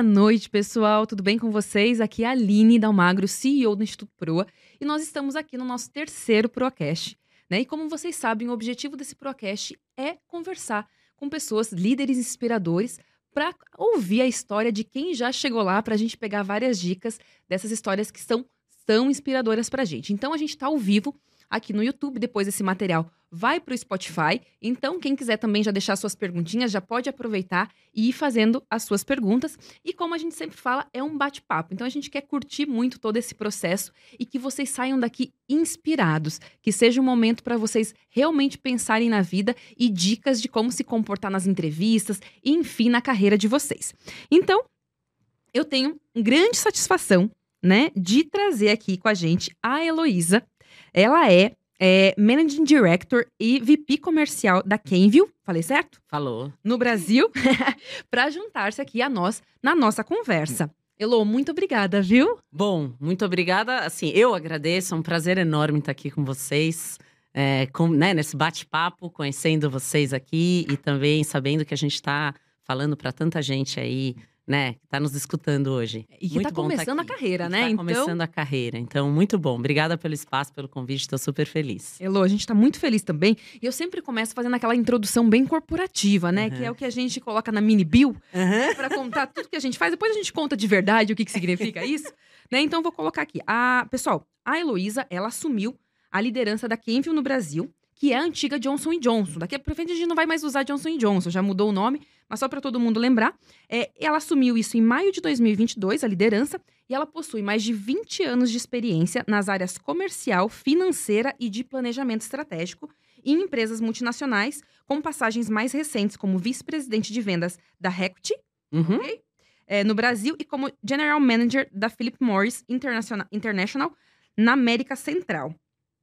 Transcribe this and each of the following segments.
Boa noite, pessoal. Tudo bem com vocês? Aqui é a Aline Dalmagro, CEO do Instituto Proa, e nós estamos aqui no nosso terceiro Proacast. Né? E como vocês sabem, o objetivo desse Proacast é conversar com pessoas, líderes inspiradores, para ouvir a história de quem já chegou lá, para a gente pegar várias dicas dessas histórias que são tão inspiradoras para a gente. Então, a gente está ao vivo aqui no YouTube, depois esse material vai para o Spotify. Então, quem quiser também já deixar suas perguntinhas, já pode aproveitar e ir fazendo as suas perguntas. E como a gente sempre fala, é um bate-papo. Então, a gente quer curtir muito todo esse processo e que vocês saiam daqui inspirados, que seja um momento para vocês realmente pensarem na vida e dicas de como se comportar nas entrevistas e, enfim, na carreira de vocês. Então, eu tenho grande satisfação, né, de trazer aqui com a gente a Heloísa. Ela é é Managing Director e VP comercial da Kenville, falei certo? Falou. No Brasil, para juntar-se aqui a nós na nossa conversa. Elô, muito obrigada, viu? Bom, muito obrigada. Assim, eu agradeço, é um prazer enorme estar aqui com vocês, é, com, né, nesse bate-papo, conhecendo vocês aqui e também sabendo que a gente está falando para tanta gente aí né, que tá nos escutando hoje. E que está tá começando tá a carreira, né? Está então... começando a carreira. Então, muito bom. Obrigada pelo espaço, pelo convite. Estou super feliz. Elô, a gente está muito feliz também. E eu sempre começo fazendo aquela introdução bem corporativa, né? Uhum. Que é o que a gente coloca na mini bill uhum. para contar tudo que a gente faz. Depois a gente conta de verdade o que, que significa isso. né? Então, vou colocar aqui. A, pessoal, a Heloísa, ela assumiu a liderança da Kenville no Brasil que é a antiga Johnson Johnson. Daqui para frente a gente não vai mais usar Johnson Johnson, já mudou o nome, mas só para todo mundo lembrar. É, ela assumiu isso em maio de 2022, a liderança, e ela possui mais de 20 anos de experiência nas áreas comercial, financeira e de planejamento estratégico em empresas multinacionais, com passagens mais recentes como vice-presidente de vendas da Recruit, uhum. okay? é, no Brasil, e como General Manager da Philip Morris International na América Central.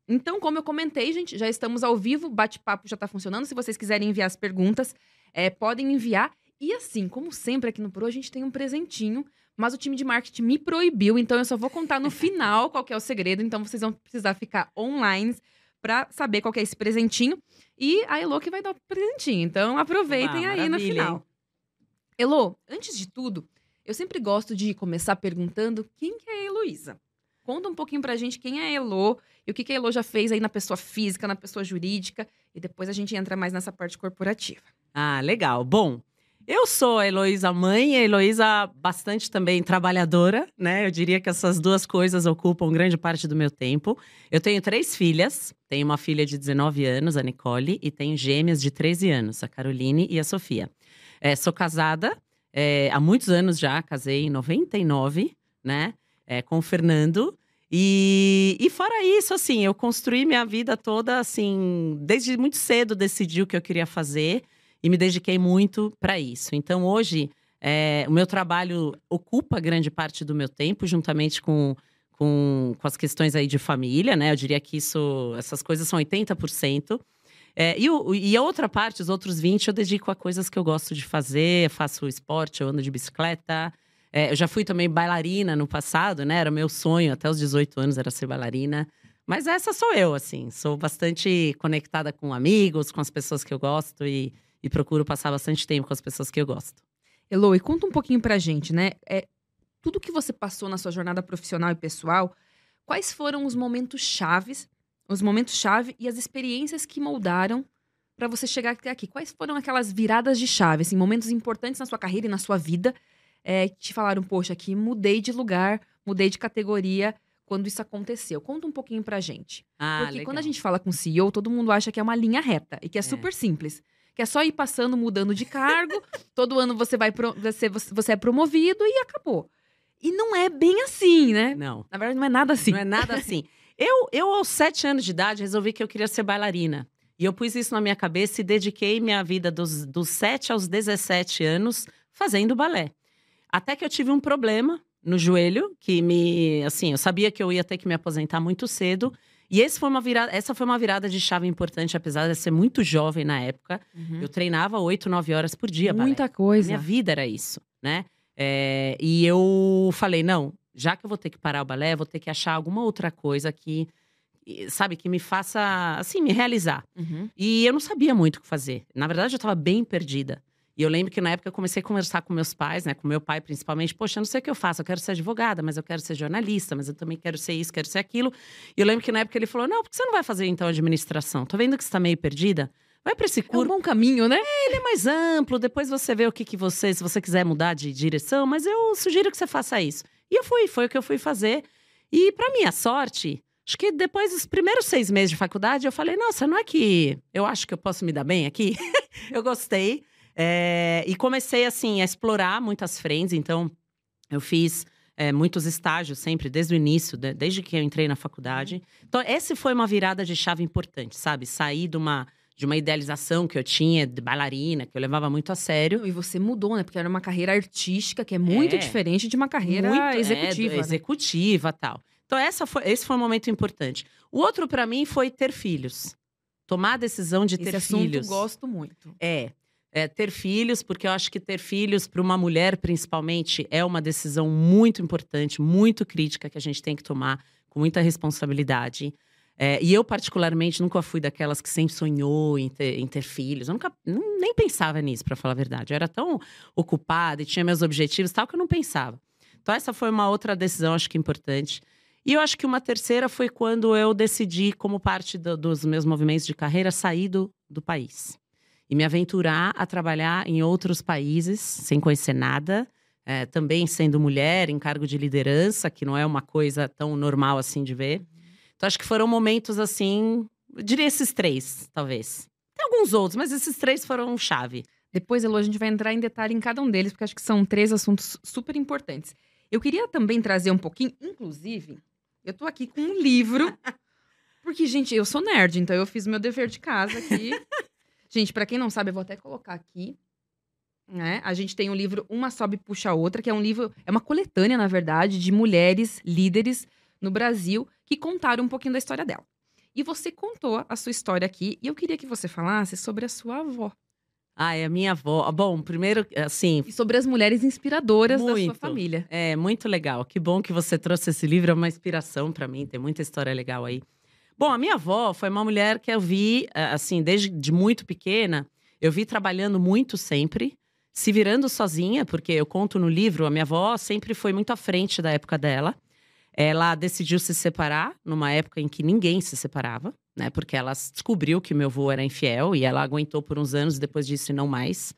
Então, como eu comentei, gente, já estamos ao vivo, bate-papo já está funcionando. Se vocês quiserem enviar as perguntas, é, podem enviar. E assim, como sempre aqui no Pro, a gente tem um presentinho, mas o time de marketing me proibiu, então eu só vou contar no final qual é o segredo. Então vocês vão precisar ficar online para saber qual é esse presentinho. E a Elo que vai dar o presentinho. Então aproveitem ah, aí no final. Elo, antes de tudo, eu sempre gosto de começar perguntando quem que é a Heloísa. Conta um pouquinho pra gente quem é a Elo e o que, que a Elo já fez aí na pessoa física, na pessoa jurídica. E depois a gente entra mais nessa parte corporativa. Ah, legal. Bom, eu sou a Heloísa mãe a Heloísa bastante também trabalhadora, né? Eu diria que essas duas coisas ocupam grande parte do meu tempo. Eu tenho três filhas. Tenho uma filha de 19 anos, a Nicole, e tenho gêmeas de 13 anos, a Caroline e a Sofia. É, sou casada é, há muitos anos já, casei em 99, né? É, com o Fernando. E, e fora isso, assim, eu construí minha vida toda, assim, desde muito cedo decidi o que eu queria fazer e me dediquei muito para isso. Então, hoje, é, o meu trabalho ocupa grande parte do meu tempo, juntamente com, com, com, as questões aí de família, né? Eu diria que isso, essas coisas são 80%. É, e, o, e a outra parte, os outros 20%, eu dedico a coisas que eu gosto de fazer. Faço esporte, eu ando de bicicleta, é, eu já fui também bailarina no passado, né? Era meu sonho, até os 18 anos era ser bailarina. Mas essa sou eu, assim. Sou bastante conectada com amigos, com as pessoas que eu gosto e, e procuro passar bastante tempo com as pessoas que eu gosto. Elo, e conta um pouquinho pra gente, né? É, tudo que você passou na sua jornada profissional e pessoal, quais foram os momentos chaves, os momentos chave e as experiências que moldaram para você chegar até aqui? Quais foram aquelas viradas de chave, assim, momentos importantes na sua carreira e na sua vida é, te falaram, poxa, aqui mudei de lugar, mudei de categoria quando isso aconteceu. Conta um pouquinho pra gente. Ah, Porque legal. quando a gente fala com CEO, todo mundo acha que é uma linha reta e que é, é. super simples. Que é só ir passando, mudando de cargo, todo ano você vai pro, você, você é promovido e acabou. E não é bem assim, né? Não. Na verdade, não é nada assim. Não é nada assim. eu, eu, aos sete anos de idade, resolvi que eu queria ser bailarina. E eu pus isso na minha cabeça e dediquei minha vida dos, dos 7 aos 17 anos fazendo balé. Até que eu tive um problema no joelho, que me. Assim, eu sabia que eu ia ter que me aposentar muito cedo. E esse foi uma virada, essa foi uma virada de chave importante, apesar de ser muito jovem na época. Uhum. Eu treinava oito, nove horas por dia. Muita balé. coisa. Minha vida era isso, né? É, e eu falei, não, já que eu vou ter que parar o balé, vou ter que achar alguma outra coisa que, sabe, que me faça, assim, me realizar. Uhum. E eu não sabia muito o que fazer. Na verdade, eu estava bem perdida. E eu lembro que na época eu comecei a conversar com meus pais, né, com meu pai principalmente. Poxa, eu não sei o que eu faço, eu quero ser advogada, mas eu quero ser jornalista, mas eu também quero ser isso, quero ser aquilo. E eu lembro que na época ele falou: não, por que você não vai fazer então administração? Tô vendo que você tá meio perdida. Vai para esse curso. É um bom caminho, né? É, ele é mais amplo. Depois você vê o que, que você, se você quiser mudar de direção, mas eu sugiro que você faça isso. E eu fui, foi o que eu fui fazer. E para minha sorte, acho que depois dos primeiros seis meses de faculdade, eu falei: nossa, não é que eu acho que eu posso me dar bem aqui? eu gostei. É, e comecei, assim, a explorar muitas frentes. Então, eu fiz é, muitos estágios sempre, desde o início, de, desde que eu entrei na faculdade. Então, essa foi uma virada de chave importante, sabe? Sair de uma de uma idealização que eu tinha de bailarina, que eu levava muito a sério. E você mudou, né? Porque era uma carreira artística que é muito é, diferente de uma carreira muito, é, executiva. É, né? Executiva tal. Então, essa foi, esse foi um momento importante. O outro, para mim, foi ter filhos. Tomar a decisão de ter Esse filhos. Assunto, gosto muito. É. É, ter filhos, porque eu acho que ter filhos, para uma mulher principalmente, é uma decisão muito importante, muito crítica que a gente tem que tomar com muita responsabilidade. É, e eu, particularmente, nunca fui daquelas que sempre sonhou em ter, em ter filhos. Eu nunca nem pensava nisso, para falar a verdade. Eu era tão ocupada e tinha meus objetivos tal que eu não pensava. Então, essa foi uma outra decisão, acho que importante. E eu acho que uma terceira foi quando eu decidi, como parte do, dos meus movimentos de carreira, sair do, do país. E me aventurar a trabalhar em outros países, sem conhecer nada. É, também sendo mulher, em cargo de liderança, que não é uma coisa tão normal assim de ver. Então, acho que foram momentos assim. Eu diria esses três, talvez. Tem alguns outros, mas esses três foram chave. Depois, Elo, a gente vai entrar em detalhe em cada um deles, porque acho que são três assuntos super importantes. Eu queria também trazer um pouquinho, inclusive, eu tô aqui com um livro. Porque, gente, eu sou nerd, então eu fiz meu dever de casa aqui. gente, para quem não sabe, eu vou até colocar aqui. Né? A gente tem o um livro Uma Sobe Puxa a Outra, que é um livro, é uma coletânea, na verdade, de mulheres líderes no Brasil que contaram um pouquinho da história dela. E você contou a sua história aqui, e eu queria que você falasse sobre a sua avó. Ah, é a minha avó. Bom, primeiro, assim. E sobre as mulheres inspiradoras muito, da sua família. É, muito legal. Que bom que você trouxe esse livro, é uma inspiração para mim, tem muita história legal aí. Bom, a minha avó foi uma mulher que eu vi, assim, desde de muito pequena, eu vi trabalhando muito sempre, se virando sozinha, porque eu conto no livro, a minha avó sempre foi muito à frente da época dela. Ela decidiu se separar numa época em que ninguém se separava, né? Porque ela descobriu que meu avô era infiel e ela aguentou por uns anos depois disso e não mais.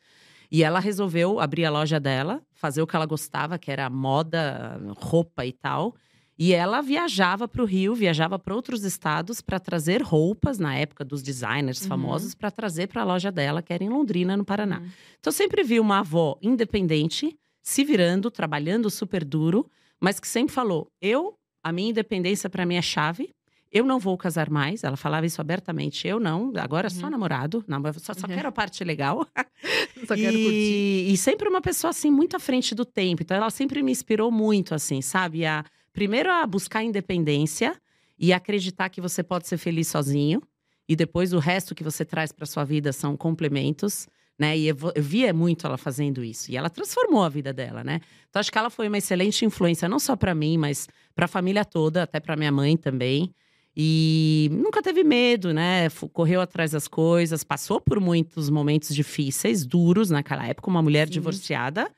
E ela resolveu abrir a loja dela, fazer o que ela gostava, que era moda, roupa e tal. E ela viajava para o Rio, viajava para outros estados para trazer roupas, na época dos designers uhum. famosos, para trazer para a loja dela, que era em Londrina, no Paraná. Uhum. Então, eu sempre vi uma avó independente, se virando, trabalhando super duro, mas que sempre falou: eu, a minha independência para mim é chave. Eu não vou casar mais. Ela falava isso abertamente. Eu não. Agora uhum. só namorado. Não, só, só uhum. quero a parte legal. só quero e, curtir. E sempre uma pessoa assim muito à frente do tempo. Então ela sempre me inspirou muito assim, sabe? A primeiro a buscar independência e acreditar que você pode ser feliz sozinho e depois o resto que você traz para sua vida são complementos né? E eu, via muito ela fazendo isso. E ela transformou a vida dela, né? Então acho que ela foi uma excelente influência, não só para mim, mas para a família toda, até para minha mãe também. E nunca teve medo, né? Correu atrás das coisas, passou por muitos momentos difíceis, duros naquela época, uma mulher Sim. divorciada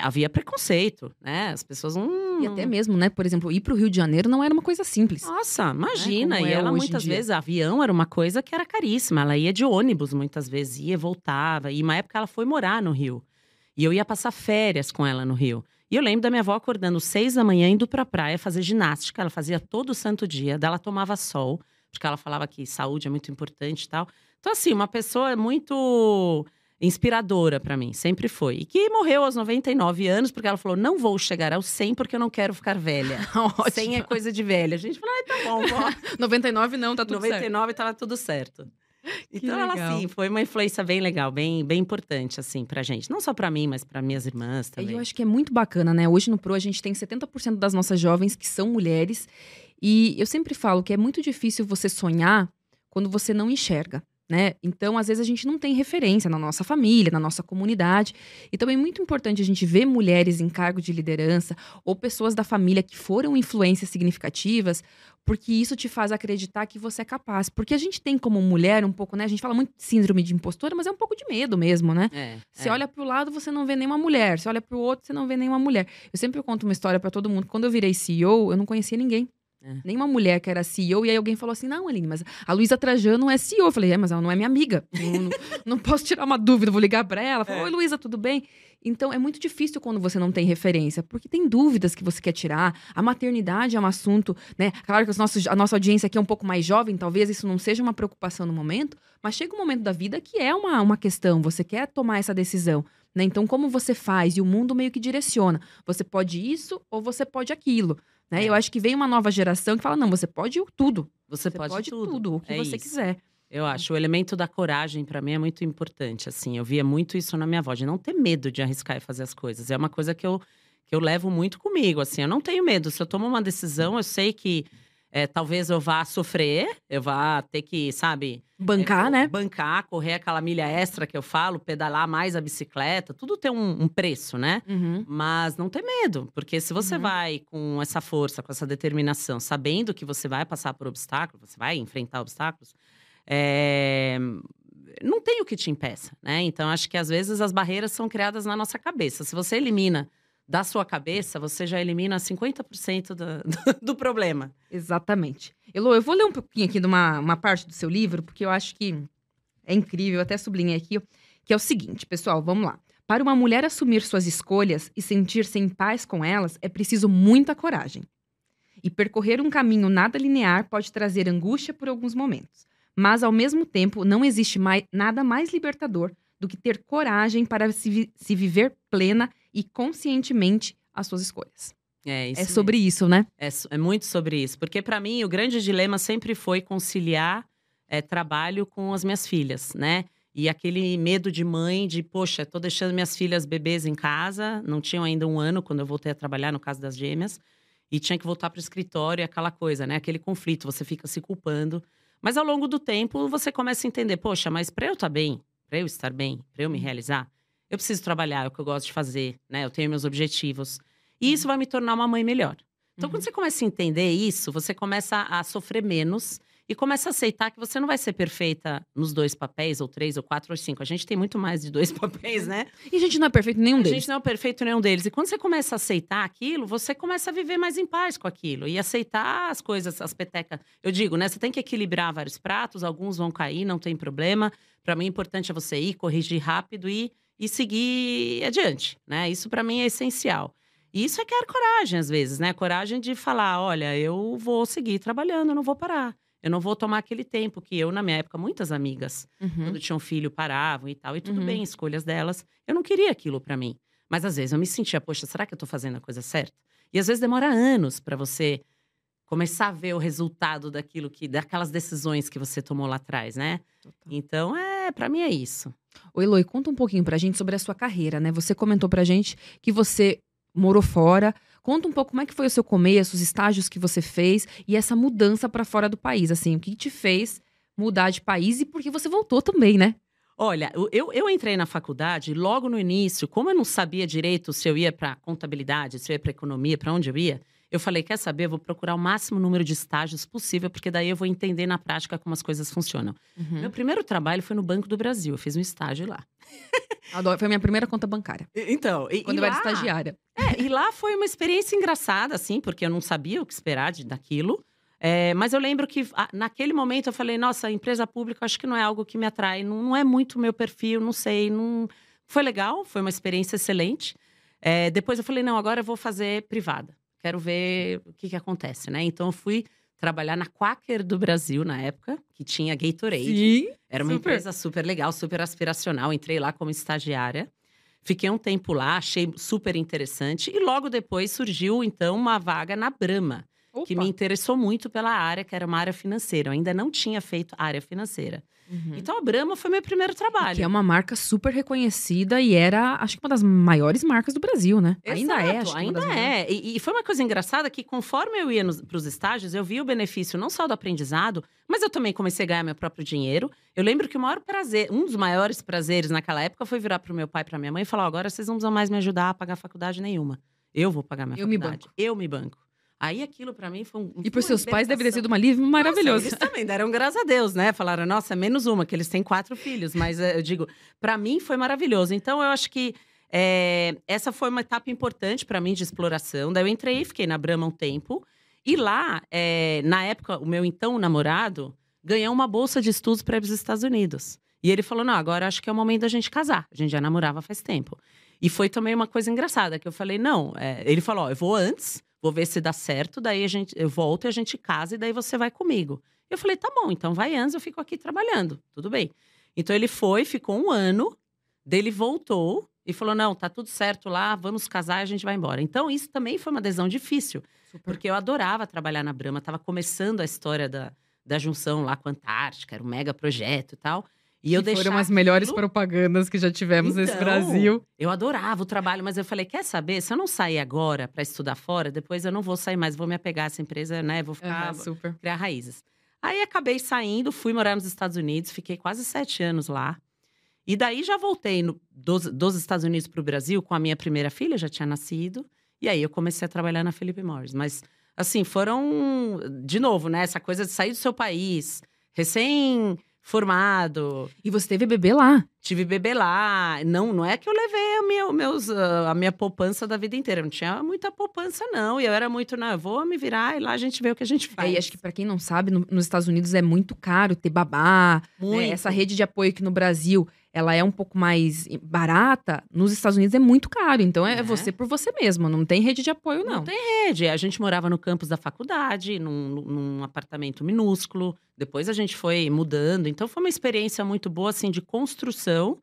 havia preconceito, né? As pessoas não. E até mesmo, né? Por exemplo, ir para o Rio de Janeiro não era uma coisa simples. Nossa, imagina. Né? E é ela muitas vezes, avião era uma coisa que era caríssima. Ela ia de ônibus muitas vezes, ia, voltava. E uma época ela foi morar no Rio. E eu ia passar férias com ela no Rio. E eu lembro da minha avó acordando seis da manhã, indo pra praia fazer ginástica. Ela fazia todo santo dia. Daí ela tomava sol, porque ela falava que saúde é muito importante e tal. Então, assim, uma pessoa muito inspiradora para mim, sempre foi. E que morreu aos 99 anos, porque ela falou: não vou chegar aos 100 porque eu não quero ficar velha. 100 é coisa de velha. A gente falou: ah, tá bom, vó. 99 não, tá tudo 99 certo. 99 tava tudo certo. então ela assim, foi uma influência bem legal, bem, bem importante assim pra gente, não só para mim, mas para minhas irmãs também. Eu acho que é muito bacana, né? Hoje no Pro a gente tem 70% das nossas jovens que são mulheres, e eu sempre falo que é muito difícil você sonhar quando você não enxerga. Né? Então, às vezes, a gente não tem referência na nossa família, na nossa comunidade. E também é muito importante a gente ver mulheres em cargo de liderança ou pessoas da família que foram influências significativas, porque isso te faz acreditar que você é capaz. Porque a gente tem como mulher um pouco, né? A gente fala muito de síndrome de impostora, mas é um pouco de medo mesmo, né? É, você é. olha para o lado, você não vê nenhuma mulher. Você olha para o outro, você não vê nenhuma mulher. Eu sempre conto uma história para todo mundo. Quando eu virei CEO, eu não conhecia ninguém. É. Nenhuma mulher que era CEO. E aí alguém falou assim: não, Aline, mas a Luísa Trajano é CEO. Eu falei: é, mas ela não é minha amiga. Não, não, não posso tirar uma dúvida, vou ligar para ela. Falei, é. Oi, Luísa, tudo bem? Então é muito difícil quando você não tem referência, porque tem dúvidas que você quer tirar. A maternidade é um assunto, né? Claro que os nossos, a nossa audiência aqui é um pouco mais jovem, talvez isso não seja uma preocupação no momento, mas chega um momento da vida que é uma, uma questão, você quer tomar essa decisão. Né? Então, como você faz? E o mundo meio que direciona. Você pode isso ou você pode aquilo. Né? É. Eu acho que vem uma nova geração que fala: não, você pode tudo. Você, você pode, pode tudo. tudo. o que é você isso. quiser. Eu acho. O elemento da coragem, para mim, é muito importante. Assim, eu via muito isso na minha avó, de não ter medo de arriscar e fazer as coisas. É uma coisa que eu, que eu levo muito comigo. Assim, eu não tenho medo. Se eu tomo uma decisão, eu sei que é, talvez eu vá sofrer, eu vá ter que, sabe. Bancar, é, né? Bancar, correr aquela milha extra que eu falo, pedalar mais a bicicleta, tudo tem um, um preço, né? Uhum. Mas não ter medo, porque se você uhum. vai com essa força, com essa determinação, sabendo que você vai passar por obstáculos, você vai enfrentar obstáculos, é... não tem o que te impeça, né? Então acho que às vezes as barreiras são criadas na nossa cabeça. Se você elimina da sua cabeça, você já elimina 50% do, do, problema. Exatamente. Elo, eu vou ler um pouquinho aqui de uma, uma parte do seu livro, porque eu acho que é incrível, eu até sublinhei aqui, que é o seguinte, pessoal, vamos lá. Para uma mulher assumir suas escolhas e sentir-se em paz com elas, é preciso muita coragem. E percorrer um caminho nada linear pode trazer angústia por alguns momentos. Mas, ao mesmo tempo, não existe mais, nada mais libertador do que ter coragem para se, se viver plena e conscientemente as suas escolhas. É, isso é sobre isso, né? É, é, muito sobre isso. Porque, para mim, o grande dilema sempre foi conciliar é, trabalho com as minhas filhas, né? E aquele medo de mãe de, poxa, tô deixando minhas filhas bebês em casa, não tinham ainda um ano quando eu voltei a trabalhar, no caso das gêmeas, e tinha que voltar para o escritório, aquela coisa, né? Aquele conflito, você fica se culpando. Mas ao longo do tempo, você começa a entender, poxa, mas para eu estar tá bem, para eu estar bem, para eu me realizar, eu preciso trabalhar, é o que eu gosto de fazer, né? Eu tenho meus objetivos. E isso uhum. vai me tornar uma mãe melhor. Então, uhum. quando você começa a entender isso, você começa a sofrer menos e começa a aceitar que você não vai ser perfeita nos dois papéis, ou três, ou quatro, ou cinco. A gente tem muito mais de dois papéis, né? E a gente não é perfeito nenhum a deles. A gente não é perfeito nenhum deles. E quando você começa a aceitar aquilo, você começa a viver mais em paz com aquilo. E aceitar as coisas, as petecas. Eu digo, né? Você tem que equilibrar vários pratos, alguns vão cair, não tem problema. Para mim, o importante é você ir, corrigir rápido e e seguir adiante, né? Isso para mim é essencial. E isso é que é coragem às vezes, né? Coragem de falar, olha, eu vou seguir trabalhando, eu não vou parar. Eu não vou tomar aquele tempo que eu, na minha época, muitas amigas, uhum. quando tinham filho, paravam e tal. E tudo uhum. bem, escolhas delas. Eu não queria aquilo para mim. Mas às vezes eu me sentia, poxa, será que eu tô fazendo a coisa certa? E às vezes demora anos para você começar a ver o resultado daquilo que daquelas decisões que você tomou lá atrás, né? Total. Então, é, para mim é isso. O Eloy, conta um pouquinho pra gente sobre a sua carreira, né? Você comentou pra gente que você morou fora. Conta um pouco como é que foi o seu começo, os estágios que você fez e essa mudança para fora do país, assim, o que te fez mudar de país e por que você voltou também, né? Olha, eu, eu entrei na faculdade logo no início, como eu não sabia direito se eu ia para contabilidade, se eu ia para economia, para onde eu ia, eu falei, quer saber? Eu vou procurar o máximo número de estágios possível, porque daí eu vou entender na prática como as coisas funcionam. Uhum. Meu primeiro trabalho foi no Banco do Brasil. Eu fiz um estágio lá. Adoro. Foi a minha primeira conta bancária. Então, e, quando e eu lá, era estagiária. É, e lá foi uma experiência engraçada, assim, porque eu não sabia o que esperar de, daquilo. É, mas eu lembro que naquele momento eu falei, nossa, empresa pública acho que não é algo que me atrai, não, não é muito meu perfil, não sei, não. Foi legal, foi uma experiência excelente. É, depois eu falei, não, agora eu vou fazer privada quero ver o que, que acontece, né? Então eu fui trabalhar na Quaker do Brasil na época, que tinha Gatorade. Sim, Era uma super. empresa super legal, super aspiracional. Entrei lá como estagiária. Fiquei um tempo lá, achei super interessante. E logo depois surgiu, então, uma vaga na Brahma, Opa. que me interessou muito pela área, que era uma área financeira. Eu ainda não tinha feito área financeira. Uhum. Então a Brahma foi meu primeiro trabalho. Que é uma marca super reconhecida e era, acho que uma das maiores marcas do Brasil, né? Exato, ainda é, acho ainda é. E, e, foi uma coisa engraçada que conforme eu ia para os estágios, eu vi o benefício não só do aprendizado, mas eu também comecei a ganhar meu próprio dinheiro. Eu lembro que o maior prazer, um dos maiores prazeres naquela época foi virar para o meu pai e para minha mãe e falar: agora vocês não precisam mais me ajudar a pagar faculdade nenhuma. Eu vou pagar minha eu faculdade. Me banco. Eu me banco. Aí aquilo para mim foi um. E para seus pais deve ter sido uma livro maravilhoso. Nossa, eles também deram graças a Deus, né? Falaram, nossa, menos uma, que eles têm quatro filhos. Mas eh, eu digo, para mim foi maravilhoso. Então eu acho que é, essa foi uma etapa importante para mim de exploração. Daí eu entrei e fiquei na Brahma um tempo. E lá, é, na época, o meu então namorado ganhou uma bolsa de estudos para ir para os Estados Unidos. E ele falou: não, agora acho que é o momento da gente casar. A gente já namorava faz tempo. E foi também uma coisa engraçada, que eu falei: não, é, ele falou: ó, eu vou antes vou ver se dá certo, daí a gente, eu volto e a gente casa e daí você vai comigo. Eu falei, tá bom, então vai antes, eu fico aqui trabalhando, tudo bem. Então ele foi, ficou um ano, dele voltou e falou, não, tá tudo certo lá, vamos casar e a gente vai embora. Então isso também foi uma decisão difícil, Super. porque eu adorava trabalhar na Brama, estava começando a história da, da junção lá com a Antártica, era um mega projeto e tal. E eu foram as melhores aquilo... propagandas que já tivemos então, nesse Brasil. Eu adorava o trabalho, mas eu falei: quer saber? Se eu não sair agora para estudar fora, depois eu não vou sair mais, vou me apegar a essa empresa, né? Vou ficar. super. criar raízes. Aí acabei saindo, fui morar nos Estados Unidos, fiquei quase sete anos lá. E daí já voltei no, dos, dos Estados Unidos para o Brasil com a minha primeira filha, já tinha nascido. E aí eu comecei a trabalhar na Philip Morris. Mas, assim, foram. De novo, né? Essa coisa de sair do seu país, recém formado. E você teve bebê lá? Tive bebê lá. Não, não é que eu levei a minha, meus, ah, a minha poupança da vida inteira. Não tinha muita poupança, não. E eu era muito, não, eu vou me virar e lá a gente vê o que a gente faz. É, e acho que para quem não sabe, no, nos Estados Unidos é muito caro ter babá. Né? Essa rede de apoio aqui no Brasil ela é um pouco mais barata, nos Estados Unidos é muito caro. Então é, é, você por você mesmo, não tem rede de apoio, não. Não tem rede. A gente morava no campus da faculdade, num, num apartamento minúsculo. Depois a gente foi mudando. Então foi uma experiência muito boa, assim, de construção.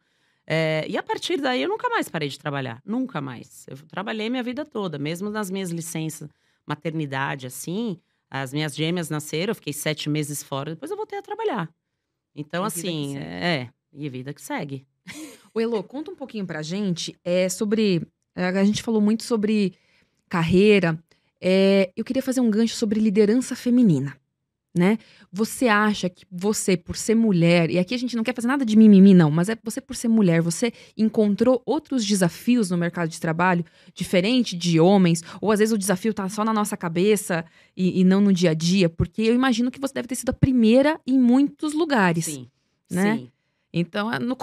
É, e a partir daí eu nunca mais parei de trabalhar. Nunca mais. Eu trabalhei minha vida toda, mesmo nas minhas licenças maternidade, assim. As minhas gêmeas nasceram, eu fiquei sete meses fora, depois eu voltei a trabalhar. Então, assim, é, e vida que segue. O Elo, conta um pouquinho pra gente é, sobre. É, a gente falou muito sobre carreira. É, eu queria fazer um gancho sobre liderança feminina. Né? Você acha que você, por ser mulher, e aqui a gente não quer fazer nada de mimimi, não, mas é você por ser mulher, você encontrou outros desafios no mercado de trabalho, diferente de homens, ou às vezes o desafio tá só na nossa cabeça e, e não no dia a dia, porque eu imagino que você deve ter sido a primeira em muitos lugares. Sim. Né? Sim. Então, no,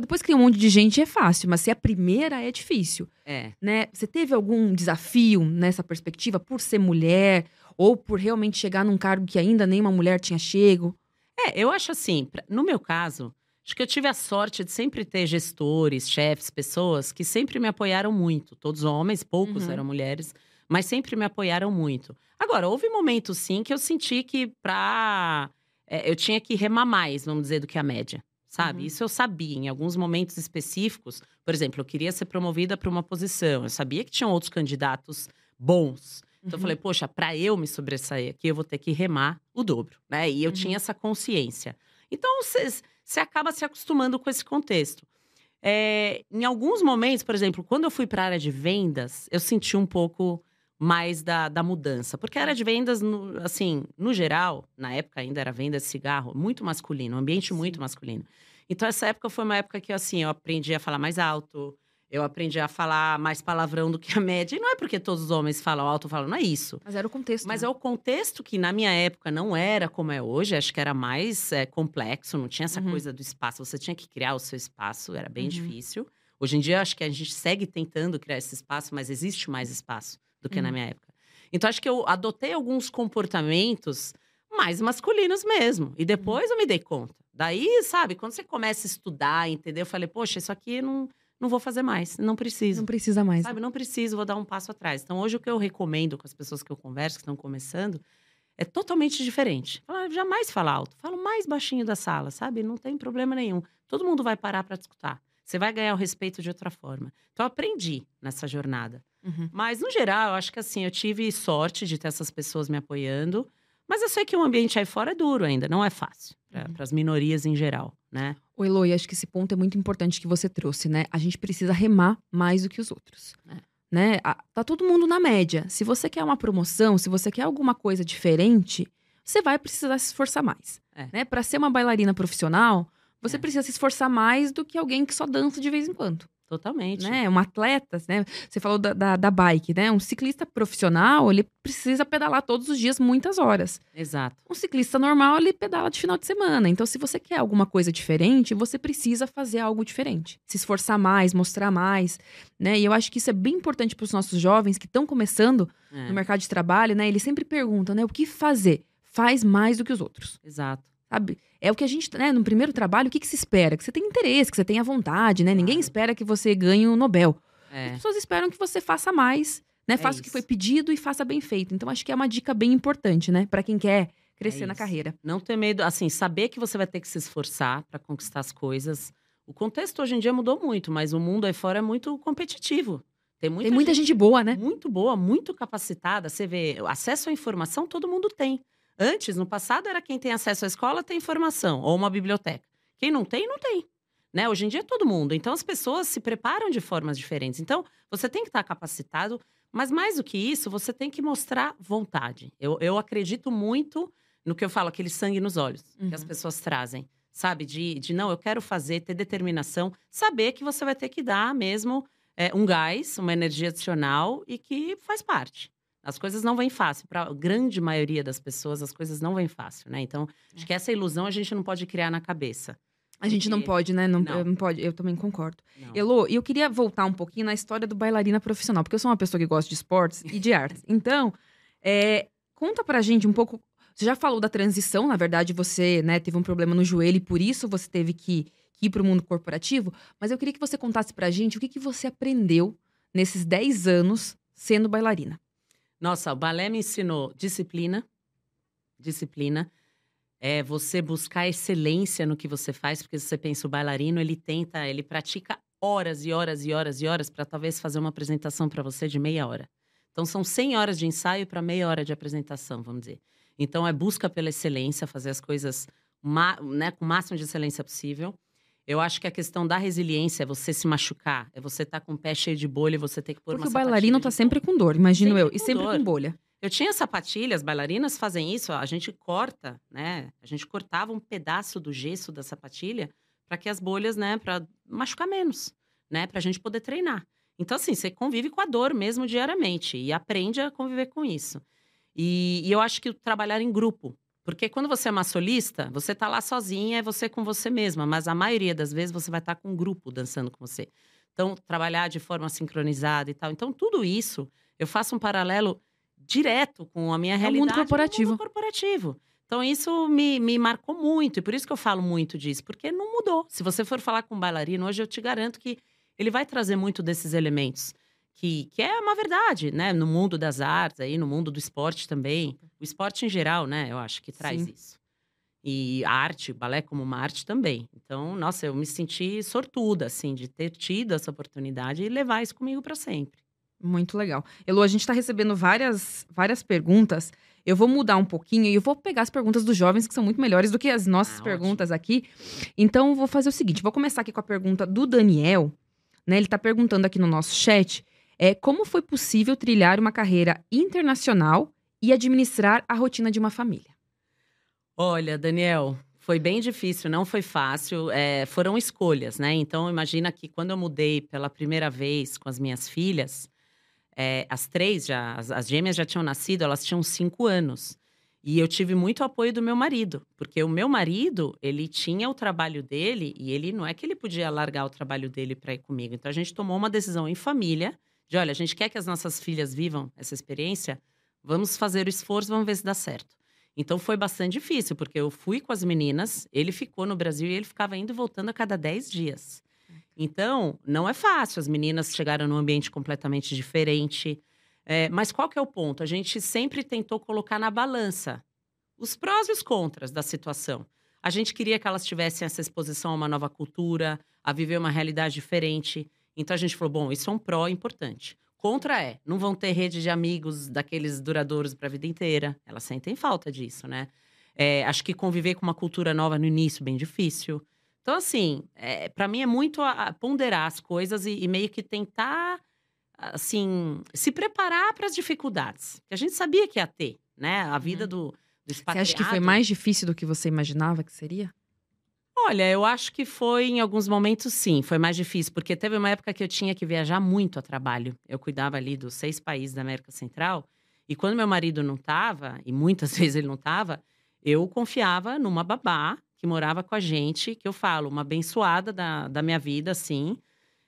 depois que tem um monte de gente é fácil, mas ser a primeira é difícil. É. Né? Você teve algum desafio nessa perspectiva por ser mulher ou por realmente chegar num cargo que ainda nenhuma mulher tinha chego? É, eu acho assim, no meu caso, acho que eu tive a sorte de sempre ter gestores, chefes, pessoas que sempre me apoiaram muito. Todos homens, poucos uhum. eram mulheres, mas sempre me apoiaram muito. Agora, houve momentos sim que eu senti que pra. É, eu tinha que remar mais, vamos dizer, do que a média sabe? Uhum. Isso eu sabia em alguns momentos específicos. Por exemplo, eu queria ser promovida para uma posição. Eu sabia que tinham outros candidatos bons. Então uhum. eu falei, poxa, para eu me sobressair aqui, eu vou ter que remar o dobro, né? E eu uhum. tinha essa consciência. Então você acaba se acostumando com esse contexto. É, em alguns momentos, por exemplo, quando eu fui para a área de vendas, eu senti um pouco mais da, da mudança. Porque a área de vendas, no, assim, no geral, na época ainda era venda de cigarro, muito masculino, um ambiente Sim. muito masculino. Então, essa época foi uma época que, assim, eu aprendi a falar mais alto, eu aprendi a falar mais palavrão do que a média. E não é porque todos os homens falam alto, falam, não é isso. Mas era o contexto. Mas né? é o contexto que, na minha época, não era como é hoje. Acho que era mais é, complexo, não tinha essa uhum. coisa do espaço. Você tinha que criar o seu espaço, era bem uhum. difícil. Hoje em dia, acho que a gente segue tentando criar esse espaço, mas existe mais espaço do que na uhum. minha época. Então, acho que eu adotei alguns comportamentos mais masculinos mesmo. E depois eu me dei conta. Daí, sabe, quando você começa a estudar, entender, eu falei, poxa, isso aqui não, não vou fazer mais, não preciso. Não precisa mais. Sabe, não preciso, vou dar um passo atrás. Então, hoje o que eu recomendo com as pessoas que eu converso, que estão começando, é totalmente diferente. Fala, jamais fala alto, fala o mais baixinho da sala, sabe? Não tem problema nenhum. Todo mundo vai parar para escutar. Você vai ganhar o respeito de outra forma. Então, eu aprendi nessa jornada Uhum. Mas, no geral, eu acho que assim, eu tive sorte de ter essas pessoas me apoiando. Mas eu sei que o ambiente aí fora é duro ainda, não é fácil para uhum. as minorias em geral, né? O Eloy, acho que esse ponto é muito importante que você trouxe, né? A gente precisa remar mais do que os outros. É. Né? Tá todo mundo na média. Se você quer uma promoção, se você quer alguma coisa diferente, você vai precisar se esforçar mais. É. Né? Para ser uma bailarina profissional, você é. precisa se esforçar mais do que alguém que só dança de vez em quando. Totalmente. Né? Um atleta, né? Você falou da, da, da, bike, né? Um ciclista profissional, ele precisa pedalar todos os dias muitas horas. Exato. Um ciclista normal, ele pedala de final de semana. Então, se você quer alguma coisa diferente, você precisa fazer algo diferente. Se esforçar mais, mostrar mais, né? E eu acho que isso é bem importante para os nossos jovens que estão começando é. no mercado de trabalho, né? Eles sempre perguntam, né? O que fazer? Faz mais do que os outros. Exato. Sabe? É o que a gente, né, no primeiro trabalho, o que, que se espera? Que você tenha interesse, que você tenha vontade, né? Ninguém espera que você ganhe o um Nobel. É. As pessoas esperam que você faça mais, né? É faça isso. o que foi pedido e faça bem feito. Então, acho que é uma dica bem importante, né? para quem quer crescer é na carreira. Não ter medo, assim, saber que você vai ter que se esforçar para conquistar as coisas. O contexto hoje em dia mudou muito, mas o mundo aí fora é muito competitivo. Tem muita, tem muita gente, gente, boa, né? Muito boa, muito capacitada. Você vê, acesso à informação todo mundo tem. Antes, no passado, era quem tem acesso à escola tem informação, ou uma biblioteca. Quem não tem, não tem. Né? Hoje em dia é todo mundo. Então, as pessoas se preparam de formas diferentes. Então, você tem que estar capacitado, mas mais do que isso, você tem que mostrar vontade. Eu, eu acredito muito no que eu falo, aquele sangue nos olhos uhum. que as uhum. pessoas trazem. Sabe? De, de não, eu quero fazer, ter determinação, saber que você vai ter que dar mesmo é, um gás, uma energia adicional e que faz parte. As coisas não vêm fácil. Para a grande maioria das pessoas, as coisas não vêm fácil, né? Então, acho que essa ilusão a gente não pode criar na cabeça. A gente não pode, né? Não, não. não pode. Eu também concordo. Não. Elô, eu queria voltar um pouquinho na história do bailarina profissional, porque eu sou uma pessoa que gosta de esportes e de artes. Então, é, conta pra gente um pouco. Você já falou da transição, na verdade, você né, teve um problema no joelho e por isso você teve que, que ir para o mundo corporativo. Mas eu queria que você contasse pra gente o que, que você aprendeu nesses 10 anos sendo bailarina. Nossa, o balé me ensinou disciplina. Disciplina. É você buscar excelência no que você faz, porque se você pensa o bailarino, ele tenta, ele pratica horas e horas e horas e horas para talvez fazer uma apresentação para você de meia hora. Então são 100 horas de ensaio para meia hora de apresentação, vamos dizer. Então é busca pela excelência, fazer as coisas né, com o máximo de excelência possível. Eu acho que a questão da resiliência é você se machucar, é você estar tá com o pé cheio de bolha e você ter que pôr Porque uma o bailarino tá sempre com dor, imagino sempre eu, e sempre dor. com bolha. Eu tinha sapatilha, as bailarinas fazem isso, a gente corta, né? A gente cortava um pedaço do gesso da sapatilha para que as bolhas, né, para machucar menos, né, para a gente poder treinar. Então, assim, você convive com a dor mesmo diariamente e aprende a conviver com isso. E, e eu acho que trabalhar em grupo, porque quando você é uma solista, você tá lá sozinha, é você com você mesma, mas a maioria das vezes você vai estar tá com um grupo dançando com você. Então, trabalhar de forma sincronizada e tal. Então, tudo isso, eu faço um paralelo direto com a minha é realidade. O mundo corporativo. mundo corporativo. Então, isso me, me marcou muito, e por isso que eu falo muito disso, porque não mudou. Se você for falar com um bailarino hoje, eu te garanto que ele vai trazer muito desses elementos que, que é uma verdade, né? No mundo das artes, aí, no mundo do esporte também. O esporte em geral, né? Eu acho que traz Sim. isso. E a arte, balé como uma arte também. Então, nossa, eu me senti sortuda, assim, de ter tido essa oportunidade e levar isso comigo para sempre. Muito legal. Elo, a gente está recebendo várias, várias perguntas. Eu vou mudar um pouquinho e eu vou pegar as perguntas dos jovens, que são muito melhores do que as nossas ah, perguntas ótimo. aqui. Então, vou fazer o seguinte: vou começar aqui com a pergunta do Daniel. Né? Ele está perguntando aqui no nosso chat é como foi possível trilhar uma carreira internacional e administrar a rotina de uma família? Olha, Daniel, foi bem difícil, não foi fácil. É, foram escolhas, né? Então, imagina que quando eu mudei pela primeira vez com as minhas filhas, é, as três já, as, as, gêmeas já tinham nascido, elas tinham cinco anos. E eu tive muito apoio do meu marido, porque o meu marido, ele tinha o trabalho dele e ele não é que ele podia largar o trabalho dele para ir comigo. Então, a gente tomou uma decisão em família de olha, a gente quer que as nossas filhas vivam essa experiência, vamos fazer o esforço, vamos ver se dá certo. Então foi bastante difícil, porque eu fui com as meninas, ele ficou no Brasil e ele ficava indo e voltando a cada 10 dias. Então, não é fácil. As meninas chegaram num ambiente completamente diferente. É, mas qual que é o ponto? A gente sempre tentou colocar na balança os prós e os contras da situação. A gente queria que elas tivessem essa exposição a uma nova cultura, a viver uma realidade diferente. Então a gente falou: bom, isso é um pró importante. Contra é, não vão ter rede de amigos daqueles duradouros para a vida inteira. Elas sentem falta disso, né? É, acho que conviver com uma cultura nova no início, bem difícil. Então, assim, é, para mim é muito a, a ponderar as coisas e, e, meio que tentar, assim, se preparar para as dificuldades. Que a gente sabia que ia ter, né? A vida uhum. do, do expatriado. Você acha que foi mais difícil do que você imaginava que seria? Olha, eu acho que foi em alguns momentos sim, foi mais difícil, porque teve uma época que eu tinha que viajar muito a trabalho. Eu cuidava ali dos seis países da América Central, e quando meu marido não estava, e muitas vezes ele não estava, eu confiava numa babá que morava com a gente, que eu falo, uma abençoada da, da minha vida, assim,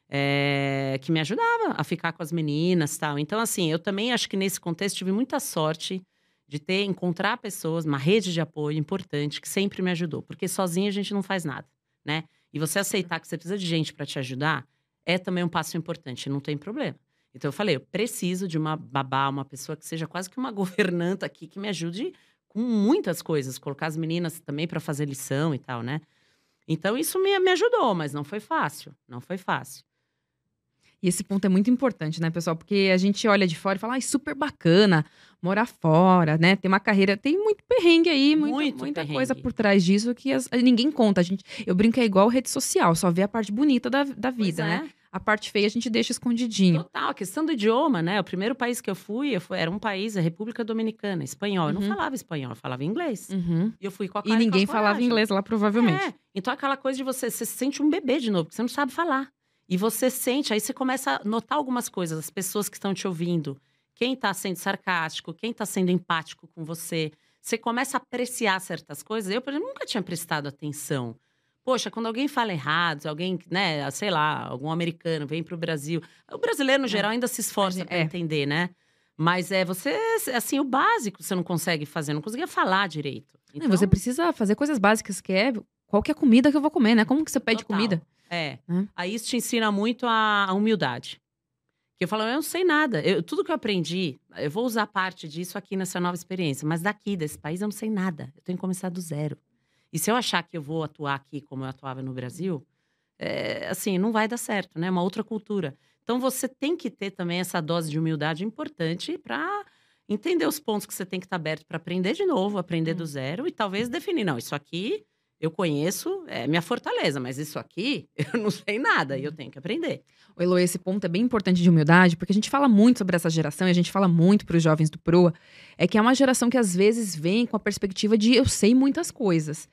é, que me ajudava a ficar com as meninas tal. Então, assim, eu também acho que nesse contexto tive muita sorte de ter, encontrar pessoas, uma rede de apoio importante que sempre me ajudou, porque sozinha a gente não faz nada, né? E você aceitar que você precisa de gente para te ajudar é também um passo importante, não tem problema. Então eu falei, eu preciso de uma babá, uma pessoa que seja quase que uma governanta aqui que me ajude com muitas coisas, colocar as meninas também para fazer lição e tal, né? Então isso me, me ajudou, mas não foi fácil, não foi fácil. E esse ponto é muito importante, né, pessoal? Porque a gente olha de fora e fala, ai, super bacana, morar fora, né? Ter uma carreira. Tem muito perrengue aí, muita, muito muita perrengue. coisa por trás disso que as, ninguém conta. A gente, eu brinco é igual rede social, só vê a parte bonita da, da vida, é. né? A parte feia a gente deixa escondidinho. Total, a questão do idioma, né? O primeiro país que eu fui, eu fui era um país, a República Dominicana, espanhol. Eu não uhum. falava espanhol, eu falava inglês. Uhum. E eu fui com a E ninguém falava inglês lá, provavelmente. É. Então aquela coisa de você, você se sente um bebê de novo, porque você não sabe falar. E você sente, aí você começa a notar algumas coisas, as pessoas que estão te ouvindo, quem está sendo sarcástico, quem está sendo empático com você. Você começa a apreciar certas coisas. Eu, por exemplo, nunca tinha prestado atenção. Poxa, quando alguém fala errado, alguém, né, sei lá, algum americano vem para o Brasil. O brasileiro, no é. geral, ainda se esforça para é. entender, né? Mas é você, assim, o básico você não consegue fazer, não conseguia falar direito. Então... Você precisa fazer coisas básicas, que é qual que é a comida que eu vou comer, né? Como que você pede Total. comida? É. Hum? Aí isso te ensina muito a, a, humildade. Que eu falo, eu não sei nada. Eu, tudo que eu aprendi, eu vou usar parte disso aqui nessa nova experiência. Mas daqui, desse país, eu não sei nada. Eu tenho que começar do zero. E se eu achar que eu vou atuar aqui como eu atuava no Brasil, é, assim, não vai dar certo, né? É uma outra cultura. Então você tem que ter também essa dose de humildade importante para entender os pontos que você tem que estar aberto para aprender de novo, aprender hum. do zero e talvez definir, não, isso aqui eu conheço, é minha fortaleza, mas isso aqui eu não sei nada e eu tenho que aprender. O Elo, esse ponto é bem importante de humildade, porque a gente fala muito sobre essa geração e a gente fala muito para os jovens do Proa, é que é uma geração que às vezes vem com a perspectiva de eu sei muitas coisas.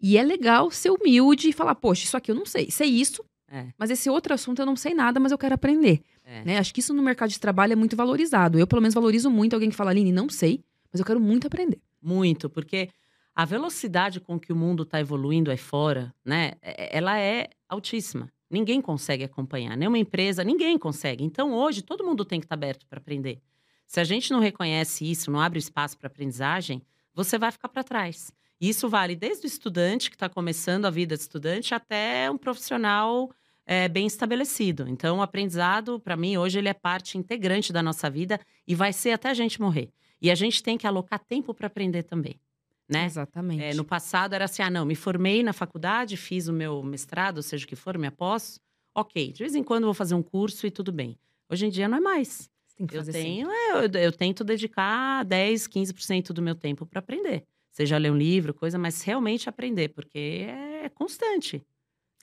E é legal ser humilde e falar, poxa, isso aqui eu não sei, sei isso, é. mas esse outro assunto eu não sei nada, mas eu quero aprender. É. Né? Acho que isso no mercado de trabalho é muito valorizado. Eu, pelo menos, valorizo muito alguém que fala, Aline, não sei, mas eu quero muito aprender. Muito, porque a velocidade com que o mundo está evoluindo aí fora, né, é, é, ela é altíssima. Ninguém consegue acompanhar, nenhuma empresa, ninguém consegue. Então, hoje, todo mundo tem que estar tá aberto para aprender. Se a gente não reconhece isso, não abre espaço para aprendizagem, você vai ficar para trás. E isso vale desde o estudante que está começando a vida de estudante até um profissional é, bem estabelecido. Então, o aprendizado, para mim, hoje ele é parte integrante da nossa vida e vai ser até a gente morrer. E a gente tem que alocar tempo para aprender também né? Exatamente. É, no passado era assim, ah, não, me formei na faculdade, fiz o meu mestrado, seja o que for, minha pós, ok. De vez em quando vou fazer um curso e tudo bem. Hoje em dia não é mais. eu tenho, é, eu, eu, tento dedicar 10, 15% do meu tempo para aprender. Seja ler um livro, coisa, mas realmente aprender, porque é constante.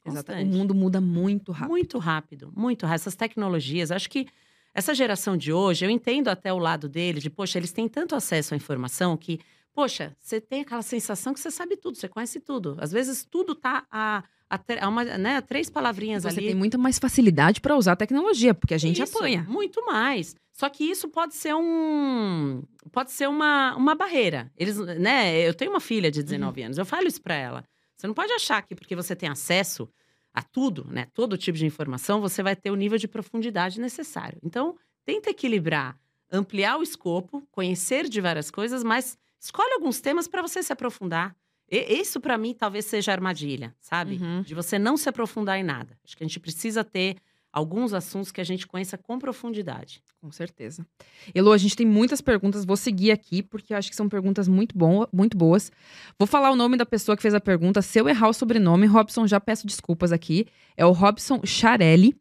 Exatamente. O mundo muda muito rápido. Muito rápido, muito rápido. Essas tecnologias, acho que essa geração de hoje, eu entendo até o lado deles, de, poxa, eles têm tanto acesso à informação que Poxa, você tem aquela sensação que você sabe tudo, você conhece tudo. Às vezes tudo tá a, a, a uma, né, a três palavrinhas você ali. Você tem muita mais facilidade para usar a tecnologia, porque a gente isso, apanha. Muito mais. Só que isso pode ser um pode ser uma, uma barreira. Eles, né, eu tenho uma filha de 19 uhum. anos, eu falo isso para ela. Você não pode achar que porque você tem acesso a tudo, né, todo tipo de informação, você vai ter o nível de profundidade necessário. Então, tenta equilibrar, ampliar o escopo, conhecer de várias coisas, mas Escolhe alguns temas para você se aprofundar. E, isso, para mim, talvez seja armadilha, sabe? Uhum. De você não se aprofundar em nada. Acho que a gente precisa ter alguns assuntos que a gente conheça com profundidade. Com certeza. Elo, a gente tem muitas perguntas, vou seguir aqui, porque acho que são perguntas muito, bom, muito boas. Vou falar o nome da pessoa que fez a pergunta. Se eu errar o sobrenome, Robson, já peço desculpas aqui. É o Robson Charelli.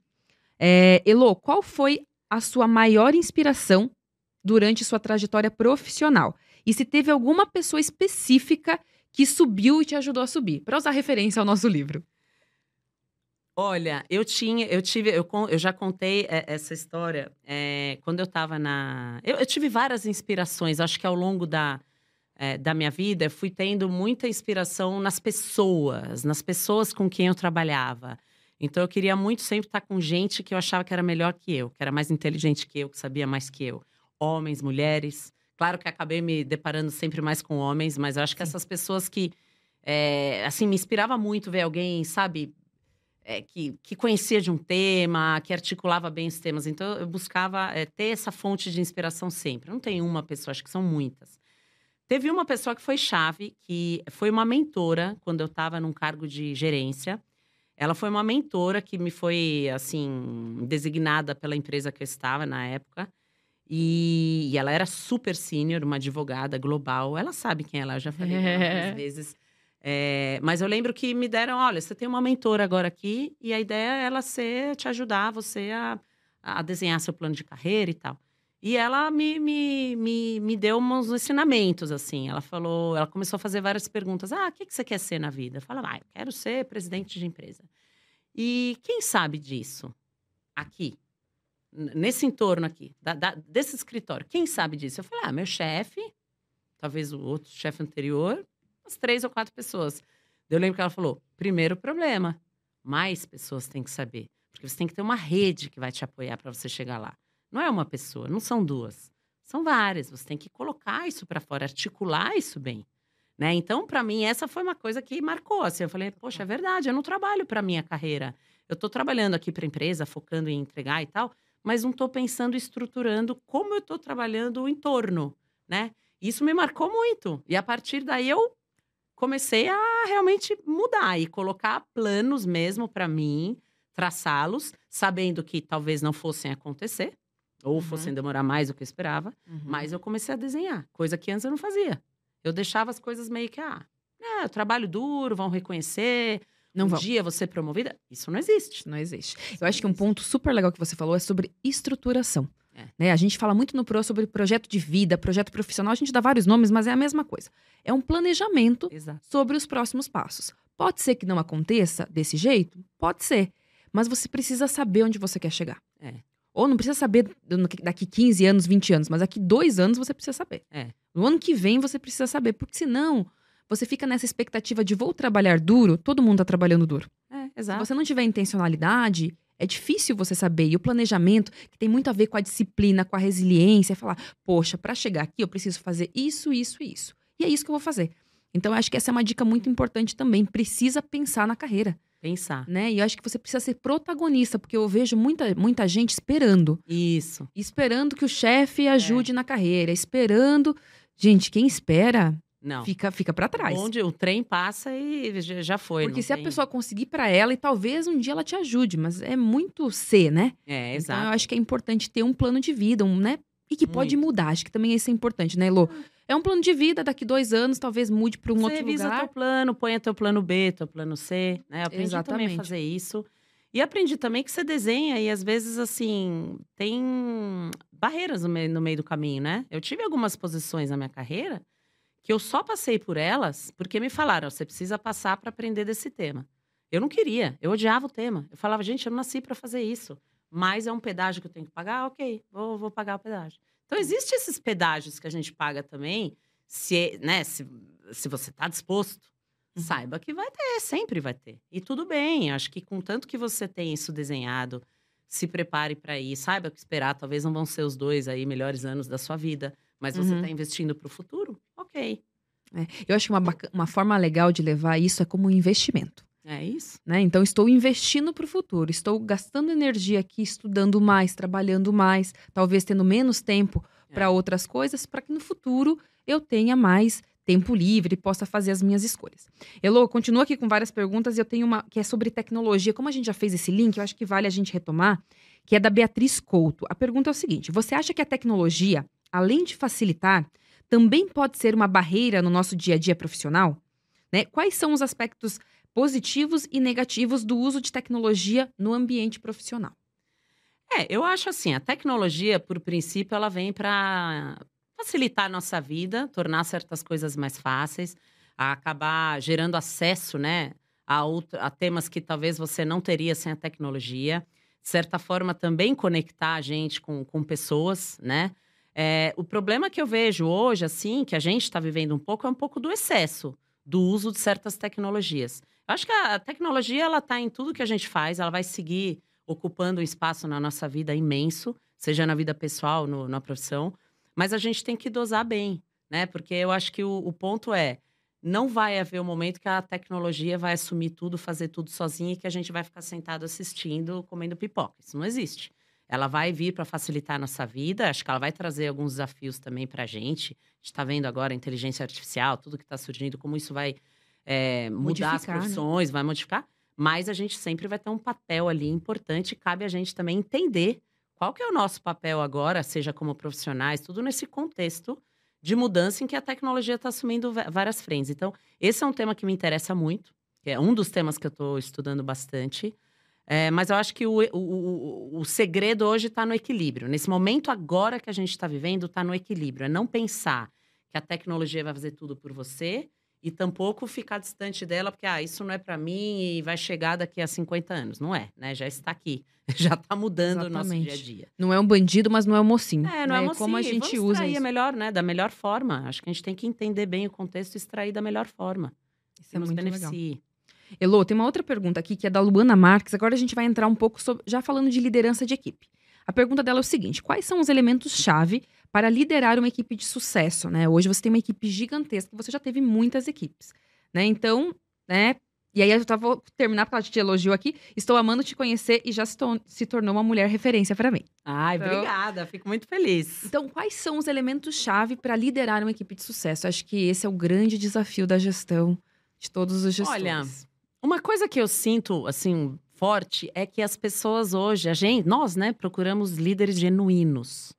É, Elo, qual foi a sua maior inspiração durante sua trajetória profissional e se teve alguma pessoa específica que subiu e te ajudou a subir, para usar referência ao nosso livro. Olha, eu tinha, eu tive, eu, eu já contei é, essa história é, quando eu estava na. Eu, eu, tive várias inspirações, acho que ao longo da, é, da minha vida, eu fui tendo muita inspiração nas pessoas, nas pessoas com quem eu trabalhava. Então, eu queria muito sempre estar com gente que eu achava que era melhor que eu, que era mais inteligente que eu, que sabia mais que eu. Homens, mulheres. Claro que acabei me deparando sempre mais com homens, mas eu acho que essas pessoas que. É, assim, me inspirava muito ver alguém, sabe, é, que, que conhecia de um tema, que articulava bem os temas. Então, eu buscava é, ter essa fonte de inspiração sempre. Não tem uma pessoa, acho que são muitas. Teve uma pessoa que foi chave, que foi uma mentora quando eu estava num cargo de gerência. Ela foi uma mentora que me foi, assim, designada pela empresa que eu estava na época. E, e ela era super sênior, uma advogada global. Ela sabe quem ela, é, eu já falei várias vezes. É, mas eu lembro que me deram, olha, você tem uma mentora agora aqui e a ideia é ela ser, te ajudar você a, a desenhar seu plano de carreira e tal. E ela me, me, me, me deu uns ensinamentos, assim. Ela falou, ela começou a fazer várias perguntas. Ah, o que, que você quer ser na vida? Eu falei, ah, eu quero ser presidente de empresa. E quem sabe disso? Aqui, nesse entorno aqui, da, da, desse escritório, quem sabe disso? Eu falei, ah, meu chefe, talvez o outro chefe anterior, umas três ou quatro pessoas. Eu lembro que ela falou: primeiro problema, mais pessoas têm que saber. Porque você tem que ter uma rede que vai te apoiar para você chegar lá. Não é uma pessoa, não são duas. São várias. Você tem que colocar isso para fora, articular isso bem. Né? Então, para mim, essa foi uma coisa que marcou. Assim, eu falei, poxa, é verdade, eu não trabalho para minha carreira. Eu estou trabalhando aqui para a empresa, focando em entregar e tal, mas não estou pensando, estruturando como eu estou trabalhando o entorno, né? Isso me marcou muito. E a partir daí eu comecei a realmente mudar e colocar planos mesmo para mim, traçá-los, sabendo que talvez não fossem acontecer ou uhum. fossem demorar mais do que eu esperava, uhum. mas eu comecei a desenhar, coisa que antes eu não fazia. Eu deixava as coisas meio que ah, é, eu trabalho duro, vão reconhecer, não um vão. dia você promovida. Isso não existe. Não existe. eu acho que um ponto super legal que você falou é sobre estruturação. É. Né? A gente fala muito no PRO sobre projeto de vida, projeto profissional, a gente dá vários nomes, mas é a mesma coisa. É um planejamento Exato. sobre os próximos passos. Pode ser que não aconteça desse jeito? Pode ser. Mas você precisa saber onde você quer chegar. É. Ou não precisa saber daqui 15 anos, 20 anos, mas daqui dois anos você precisa saber. É. No ano que vem você precisa saber, porque senão você fica nessa expectativa de vou trabalhar duro, todo mundo está trabalhando duro. É, exato. Se você não tiver intencionalidade, é difícil você saber. E o planejamento, que tem muito a ver com a disciplina, com a resiliência, é falar, poxa, para chegar aqui eu preciso fazer isso, isso e isso. E é isso que eu vou fazer. Então, eu acho que essa é uma dica muito importante também. Precisa pensar na carreira. Pensar. Né? E eu acho que você precisa ser protagonista, porque eu vejo muita, muita gente esperando. Isso. Esperando que o chefe ajude é. na carreira, esperando. Gente, quem espera não. Fica, fica para trás. Onde o trem passa e já foi. Porque se tem... a pessoa conseguir para ela, e talvez um dia ela te ajude, mas é muito ser, né? É, exato. Então eu acho que é importante ter um plano de vida, um, né? E que pode muito. mudar. Acho que também isso é importante, né, Elô? É um plano de vida, daqui dois anos talvez mude para um Você outro revisa lugar. teu plano, põe teu plano B, teu plano C, né? Eu aprendi Exatamente. também a fazer isso. E aprendi também que você desenha e às vezes, assim, tem barreiras no meio, no meio do caminho, né? Eu tive algumas posições na minha carreira que eu só passei por elas porque me falaram: você precisa passar para aprender desse tema. Eu não queria, eu odiava o tema. Eu falava, gente, eu não nasci para fazer isso. Mas é um pedágio que eu tenho que pagar? Ok, vou, vou pagar o pedágio. Então, existem esses pedágios que a gente paga também, se, né, se, se você está disposto. Uhum. Saiba que vai ter, sempre vai ter. E tudo bem, acho que com tanto que você tem isso desenhado, se prepare para ir, saiba o que esperar. Talvez não vão ser os dois aí melhores anos da sua vida, mas você está uhum. investindo para o futuro, ok. É, eu acho que uma, uma forma legal de levar isso é como um investimento. É isso. Né? Então, estou investindo para o futuro, estou gastando energia aqui, estudando mais, trabalhando mais, talvez tendo menos tempo é. para outras coisas, para que no futuro eu tenha mais tempo livre e possa fazer as minhas escolhas. Elo, continua aqui com várias perguntas e eu tenho uma que é sobre tecnologia. Como a gente já fez esse link, eu acho que vale a gente retomar, que é da Beatriz Couto. A pergunta é o seguinte: você acha que a tecnologia além de facilitar, também pode ser uma barreira no nosso dia a dia profissional? Né? Quais são os aspectos positivos e negativos do uso de tecnologia no ambiente profissional? É, eu acho assim, a tecnologia, por princípio, ela vem para facilitar a nossa vida, tornar certas coisas mais fáceis, acabar gerando acesso, né, a, outro, a temas que talvez você não teria sem a tecnologia. De certa forma, também conectar a gente com, com pessoas, né? É, o problema que eu vejo hoje, assim, que a gente está vivendo um pouco, é um pouco do excesso do uso de certas tecnologias. Eu acho que a tecnologia, ela está em tudo que a gente faz, ela vai seguir ocupando um espaço na nossa vida imenso, seja na vida pessoal, no, na profissão, mas a gente tem que dosar bem, né? Porque eu acho que o, o ponto é, não vai haver um momento que a tecnologia vai assumir tudo, fazer tudo sozinha e que a gente vai ficar sentado assistindo, comendo pipoca. Isso não existe. Ela vai vir para facilitar a nossa vida, acho que ela vai trazer alguns desafios também para a gente. A gente está vendo agora a inteligência artificial, tudo que está surgindo, como isso vai é, mudar as né? profissões, né? vai modificar. Mas a gente sempre vai ter um papel ali importante. Cabe a gente também entender qual que é o nosso papel agora, seja como profissionais, tudo nesse contexto de mudança em que a tecnologia está assumindo várias frentes. Então, esse é um tema que me interessa muito, que é um dos temas que eu estou estudando bastante. É, mas eu acho que o, o, o, segredo hoje está no equilíbrio. Nesse momento agora que a gente está vivendo, está no equilíbrio. É não pensar que a tecnologia vai fazer tudo por você e tampouco ficar distante dela, porque ah, isso não é para mim e vai chegar daqui a 50 anos. Não é, né? Já está aqui. Já está mudando Exatamente. o nosso dia a dia. Não é um bandido, mas não é um mocinho. É, não é né? é mocinho. Como a gente Vamos usa isso. melhor, né? Da melhor forma. Acho que a gente tem que entender bem o contexto e extrair da melhor forma. Isso é nos beneficie. Legal. Elô, tem uma outra pergunta aqui que é da Luana Marques. Agora a gente vai entrar um pouco sobre, já falando de liderança de equipe. A pergunta dela é o seguinte: quais são os elementos-chave para liderar uma equipe de sucesso? Né? Hoje você tem uma equipe gigantesca, você já teve muitas equipes. Né? Então, né? E aí eu vou terminar porque ela te elogiou aqui. Estou amando te conhecer e já se, se tornou uma mulher referência para mim. Ai, então, obrigada. Fico muito feliz. Então, quais são os elementos-chave para liderar uma equipe de sucesso? Acho que esse é o grande desafio da gestão de todos os gestores. Olha, uma coisa que eu sinto, assim, forte é que as pessoas hoje, a gente, nós, né, procuramos líderes genuínos.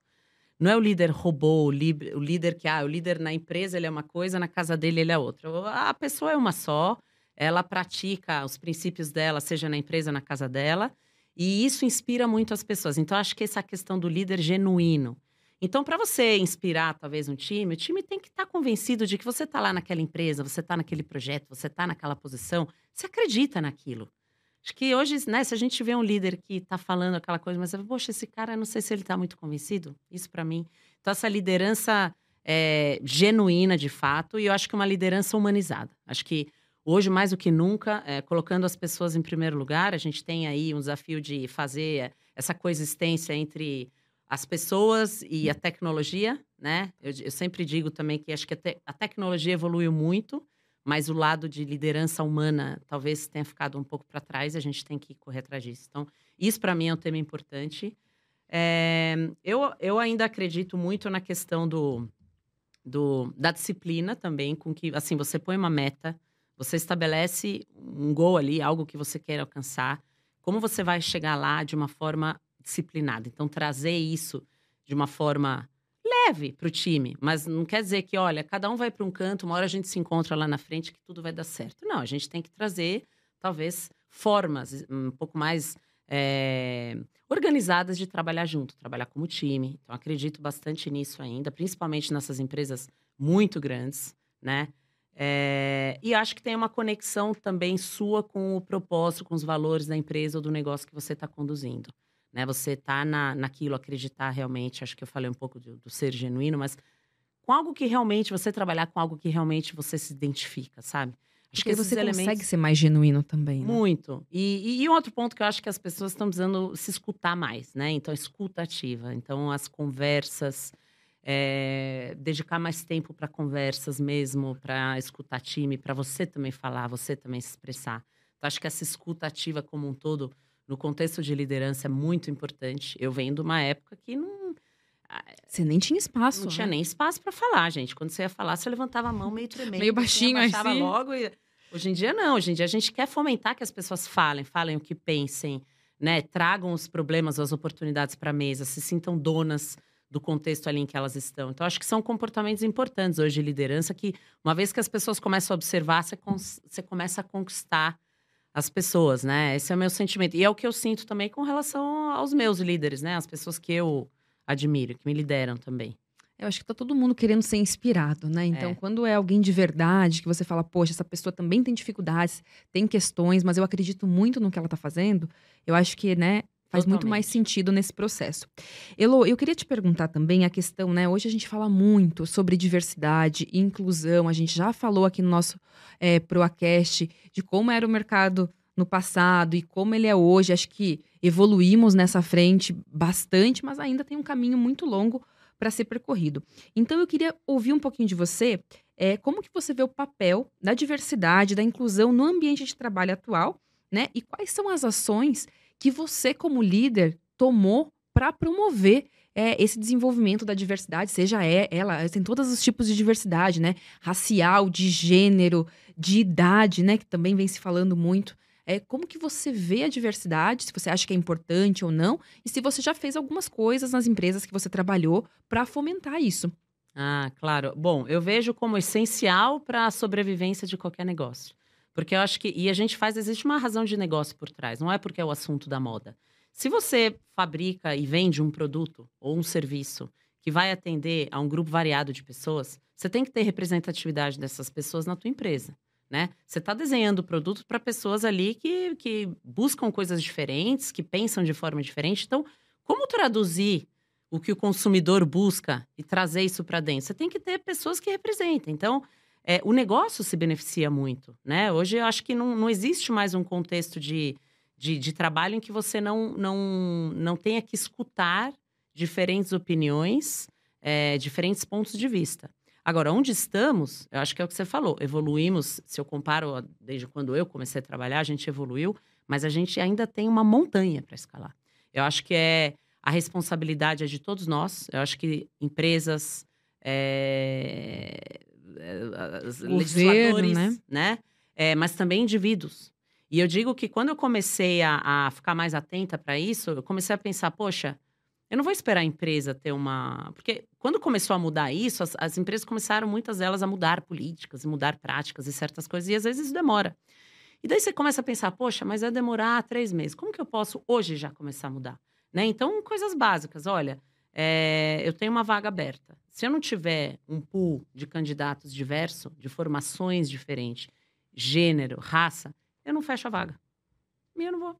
Não é o líder robô, o, líder, o líder que, ah, o líder na empresa ele é uma coisa, na casa dele ele é outra. A pessoa é uma só, ela pratica os princípios dela, seja na empresa, na casa dela, e isso inspira muito as pessoas. Então, acho que essa questão do líder genuíno. Então, para você inspirar talvez um time, o time tem que estar tá convencido de que você está lá naquela empresa, você está naquele projeto, você está naquela posição, você acredita naquilo. Acho que hoje, né, se a gente vê um líder que está falando aquela coisa, mas, poxa, esse cara, não sei se ele está muito convencido, isso para mim. Então, essa liderança é, genuína, de fato, e eu acho que uma liderança humanizada. Acho que hoje, mais do que nunca, é, colocando as pessoas em primeiro lugar, a gente tem aí um desafio de fazer essa coexistência entre as pessoas e a tecnologia, né? Eu, eu sempre digo também que acho que a, te, a, tecnologia evoluiu muito, mas o lado de liderança humana talvez tenha ficado um pouco para trás a gente tem que correr atrás disso. Então, isso para mim é um tema importante. É, eu, eu ainda acredito muito na questão do, do, da disciplina também, com que, assim, você põe uma meta, você estabelece um gol ali, algo que você quer alcançar, como você vai chegar lá de uma forma disciplinada. Então, trazer isso de uma forma leve para o time, mas não quer dizer que, olha, cada um vai para um canto, uma hora a gente se encontra lá na frente que tudo vai dar certo. Não, a gente tem que trazer, talvez, formas um pouco mais é, organizadas de trabalhar junto, trabalhar como time. Então, acredito bastante nisso ainda, principalmente nessas empresas muito grandes, né? É, e acho que tem uma conexão também sua com o propósito, com os valores da empresa ou do negócio que você está conduzindo né? Você tá na, naquilo, acreditar realmente. Acho que eu falei um pouco do, do, ser genuíno, mas com algo que realmente você trabalhar com algo que realmente você se identifica, sabe? Acho Porque que você elementos... consegue ser mais genuíno também. Né? Muito. E, e, e, outro ponto que eu acho que as pessoas estão precisando se escutar mais, né? Então, escuta ativa. Então, as conversas, é, dedicar mais tempo para conversas mesmo, para escutar time, para você também falar, você também se expressar. Então, acho que essa escuta ativa como um todo no contexto de liderança é muito importante. Eu venho de uma época que não. Você nem tinha espaço. Não né? tinha nem espaço para falar, gente. Quando você ia falar, você levantava a mão meio tremendo. meio baixinho, assim. logo. E... Hoje em dia, não. Hoje em dia, a gente quer fomentar que as pessoas falem, falem o que pensem, né? Tragam os problemas, as oportunidades para a mesa, se sintam donas do contexto ali em que elas estão. Então, acho que são comportamentos importantes hoje de liderança que, uma vez que as pessoas começam a observar, você, você começa a conquistar as pessoas, né? Esse é o meu sentimento. E é o que eu sinto também com relação aos meus líderes, né? As pessoas que eu admiro, que me lideram também. Eu acho que tá todo mundo querendo ser inspirado, né? Então, é. quando é alguém de verdade, que você fala, poxa, essa pessoa também tem dificuldades, tem questões, mas eu acredito muito no que ela tá fazendo, eu acho que, né, faz Totalmente. muito mais sentido nesse processo. Elo, eu queria te perguntar também a questão, né? Hoje a gente fala muito sobre diversidade e inclusão. A gente já falou aqui no nosso é, Proacast de como era o mercado no passado e como ele é hoje. Acho que evoluímos nessa frente bastante, mas ainda tem um caminho muito longo para ser percorrido. Então eu queria ouvir um pouquinho de você, é, como que você vê o papel da diversidade, da inclusão no ambiente de trabalho atual, né? E quais são as ações que você, como líder, tomou para promover é, esse desenvolvimento da diversidade, seja é, ela, tem todos os tipos de diversidade, né? Racial, de gênero, de idade, né? Que também vem se falando muito. É, como que você vê a diversidade, se você acha que é importante ou não, e se você já fez algumas coisas nas empresas que você trabalhou para fomentar isso. Ah, claro. Bom, eu vejo como essencial para a sobrevivência de qualquer negócio. Porque eu acho que. E a gente faz, existe uma razão de negócio por trás, não é porque é o assunto da moda. Se você fabrica e vende um produto ou um serviço que vai atender a um grupo variado de pessoas, você tem que ter representatividade dessas pessoas na tua empresa. Né? Você está desenhando produtos para pessoas ali que, que buscam coisas diferentes, que pensam de forma diferente. Então, como traduzir o que o consumidor busca e trazer isso para dentro? Você tem que ter pessoas que representem. Então, é, o negócio se beneficia muito, né? Hoje eu acho que não, não existe mais um contexto de, de, de, trabalho em que você não, não, não tenha que escutar diferentes opiniões, é, diferentes pontos de vista. Agora, onde estamos, eu acho que é o que você falou, evoluímos, se eu comparo desde quando eu comecei a trabalhar, a gente evoluiu, mas a gente ainda tem uma montanha para escalar. Eu acho que é a responsabilidade é de todos nós, eu acho que empresas, é, Governo, legisladores, né? né? É, mas também indivíduos. E eu digo que quando eu comecei a, a ficar mais atenta para isso, eu comecei a pensar, poxa, eu não vou esperar a empresa ter uma. Porque quando começou a mudar isso, as, as empresas começaram, muitas delas, a mudar políticas e mudar práticas e certas coisas, e às vezes isso demora. E daí você começa a pensar, poxa, mas vai demorar três meses. Como que eu posso hoje já começar a mudar? Né? Então, coisas básicas. Olha, é, eu tenho uma vaga aberta. Se eu não tiver um pool de candidatos diverso, de formações diferentes, gênero, raça, eu não fecho a vaga. E eu não vou.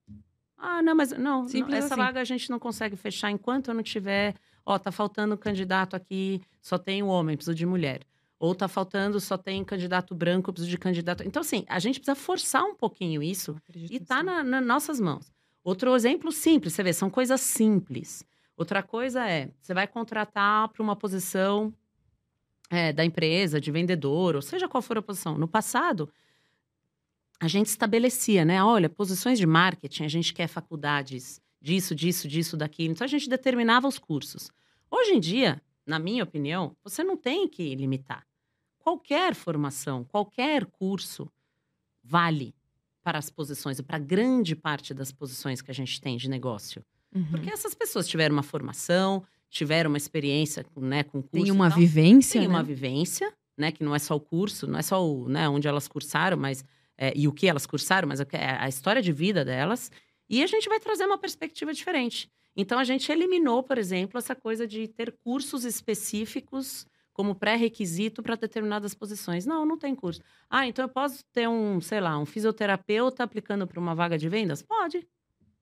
Ah, não, mas não, não essa assim. vaga a gente não consegue fechar enquanto eu não tiver. Ó, tá faltando candidato aqui, só tem um homem, preciso de mulher. Ou tá faltando, só tem candidato branco, preciso de candidato. Então, assim, a gente precisa forçar um pouquinho isso e tá nas na nossas mãos. Outro exemplo simples, você vê, são coisas simples. Outra coisa é, você vai contratar para uma posição é, da empresa, de vendedor, ou seja qual for a posição. No passado, a gente estabelecia, né? Olha, posições de marketing, a gente quer faculdades disso, disso, disso, daquilo. Então, a gente determinava os cursos. Hoje em dia, na minha opinião, você não tem que limitar. Qualquer formação, qualquer curso vale para as posições, para grande parte das posições que a gente tem de negócio. Uhum. Porque essas pessoas tiveram uma formação, tiveram uma experiência né, com curso. Tem uma vivência. Tem né? uma vivência, né? Que não é só o curso, não é só o, né, onde elas cursaram, mas. É, e o que elas cursaram, mas é a história de vida delas. E a gente vai trazer uma perspectiva diferente. Então a gente eliminou, por exemplo, essa coisa de ter cursos específicos como pré-requisito para determinadas posições. Não, não tem curso. Ah, então eu posso ter um, sei lá, um fisioterapeuta aplicando para uma vaga de vendas? Pode.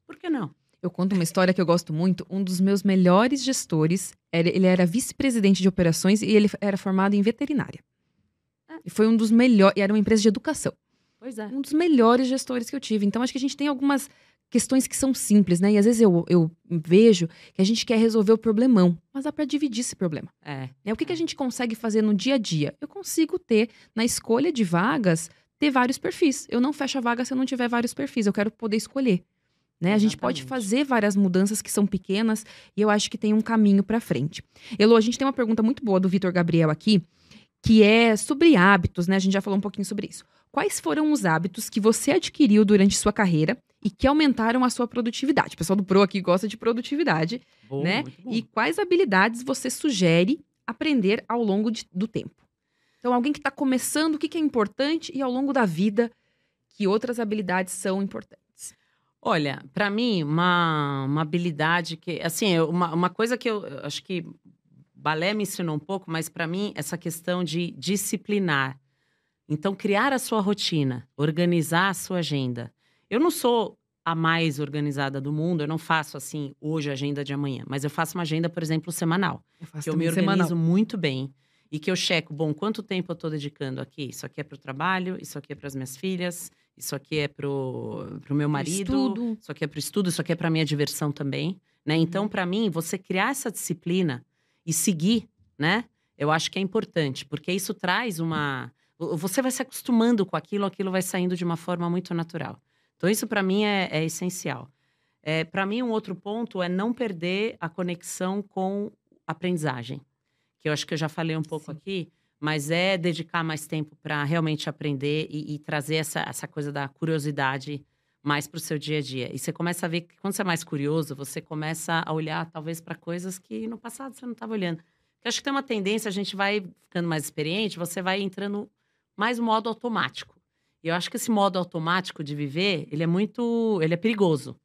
Por que não? Eu conto uma história que eu gosto muito. Um dos meus melhores gestores, ele era vice-presidente de operações e ele era formado em veterinária. É. E foi um dos melhores. E era uma empresa de educação. Pois é. Um dos melhores gestores que eu tive. Então, acho que a gente tem algumas questões que são simples, né? E às vezes eu, eu vejo que a gente quer resolver o problemão, mas dá para dividir esse problema. É. Né? O que, que a gente consegue fazer no dia a dia? Eu consigo ter, na escolha de vagas, ter vários perfis. Eu não fecho a vaga se eu não tiver vários perfis. Eu quero poder escolher. Né? A gente pode fazer várias mudanças que são pequenas e eu acho que tem um caminho para frente. Elo, a gente tem uma pergunta muito boa do Vitor Gabriel aqui, que é sobre hábitos, né? A gente já falou um pouquinho sobre isso. Quais foram os hábitos que você adquiriu durante sua carreira e que aumentaram a sua produtividade? O pessoal do Pro aqui gosta de produtividade, bom, né? E quais habilidades você sugere aprender ao longo de, do tempo? Então, alguém que está começando, o que, que é importante e ao longo da vida que outras habilidades são importantes? Olha, para mim, uma, uma habilidade que, assim, uma, uma coisa que eu acho que balé me ensinou um pouco, mas para mim, essa questão de disciplinar. Então, criar a sua rotina, organizar a sua agenda. Eu não sou a mais organizada do mundo, eu não faço assim, hoje a agenda de amanhã, mas eu faço uma agenda, por exemplo, semanal. Eu faço que eu me organizo semanal. muito bem e que eu checo, bom, quanto tempo eu estou dedicando aqui? Isso aqui é para o trabalho, isso aqui é para as minhas filhas, isso aqui é para o meu marido, estudo. isso aqui é para o estudo, isso aqui é para minha diversão também, né? Então, uhum. para mim, você criar essa disciplina e seguir, né? Eu acho que é importante, porque isso traz uma você vai se acostumando com aquilo, aquilo vai saindo de uma forma muito natural. Então, isso para mim é, é essencial. É, para mim, um outro ponto é não perder a conexão com aprendizagem, que eu acho que eu já falei um pouco Sim. aqui, mas é dedicar mais tempo para realmente aprender e, e, trazer essa, essa coisa da curiosidade mais para o seu dia a dia. E você começa a ver que quando você é mais curioso, você começa a olhar talvez para coisas que no passado você não estava olhando. Eu acho que tem uma tendência, a gente vai ficando mais experiente, você vai entrando mais no modo automático. E eu acho que esse modo automático de viver, ele é muito, ele é perigoso.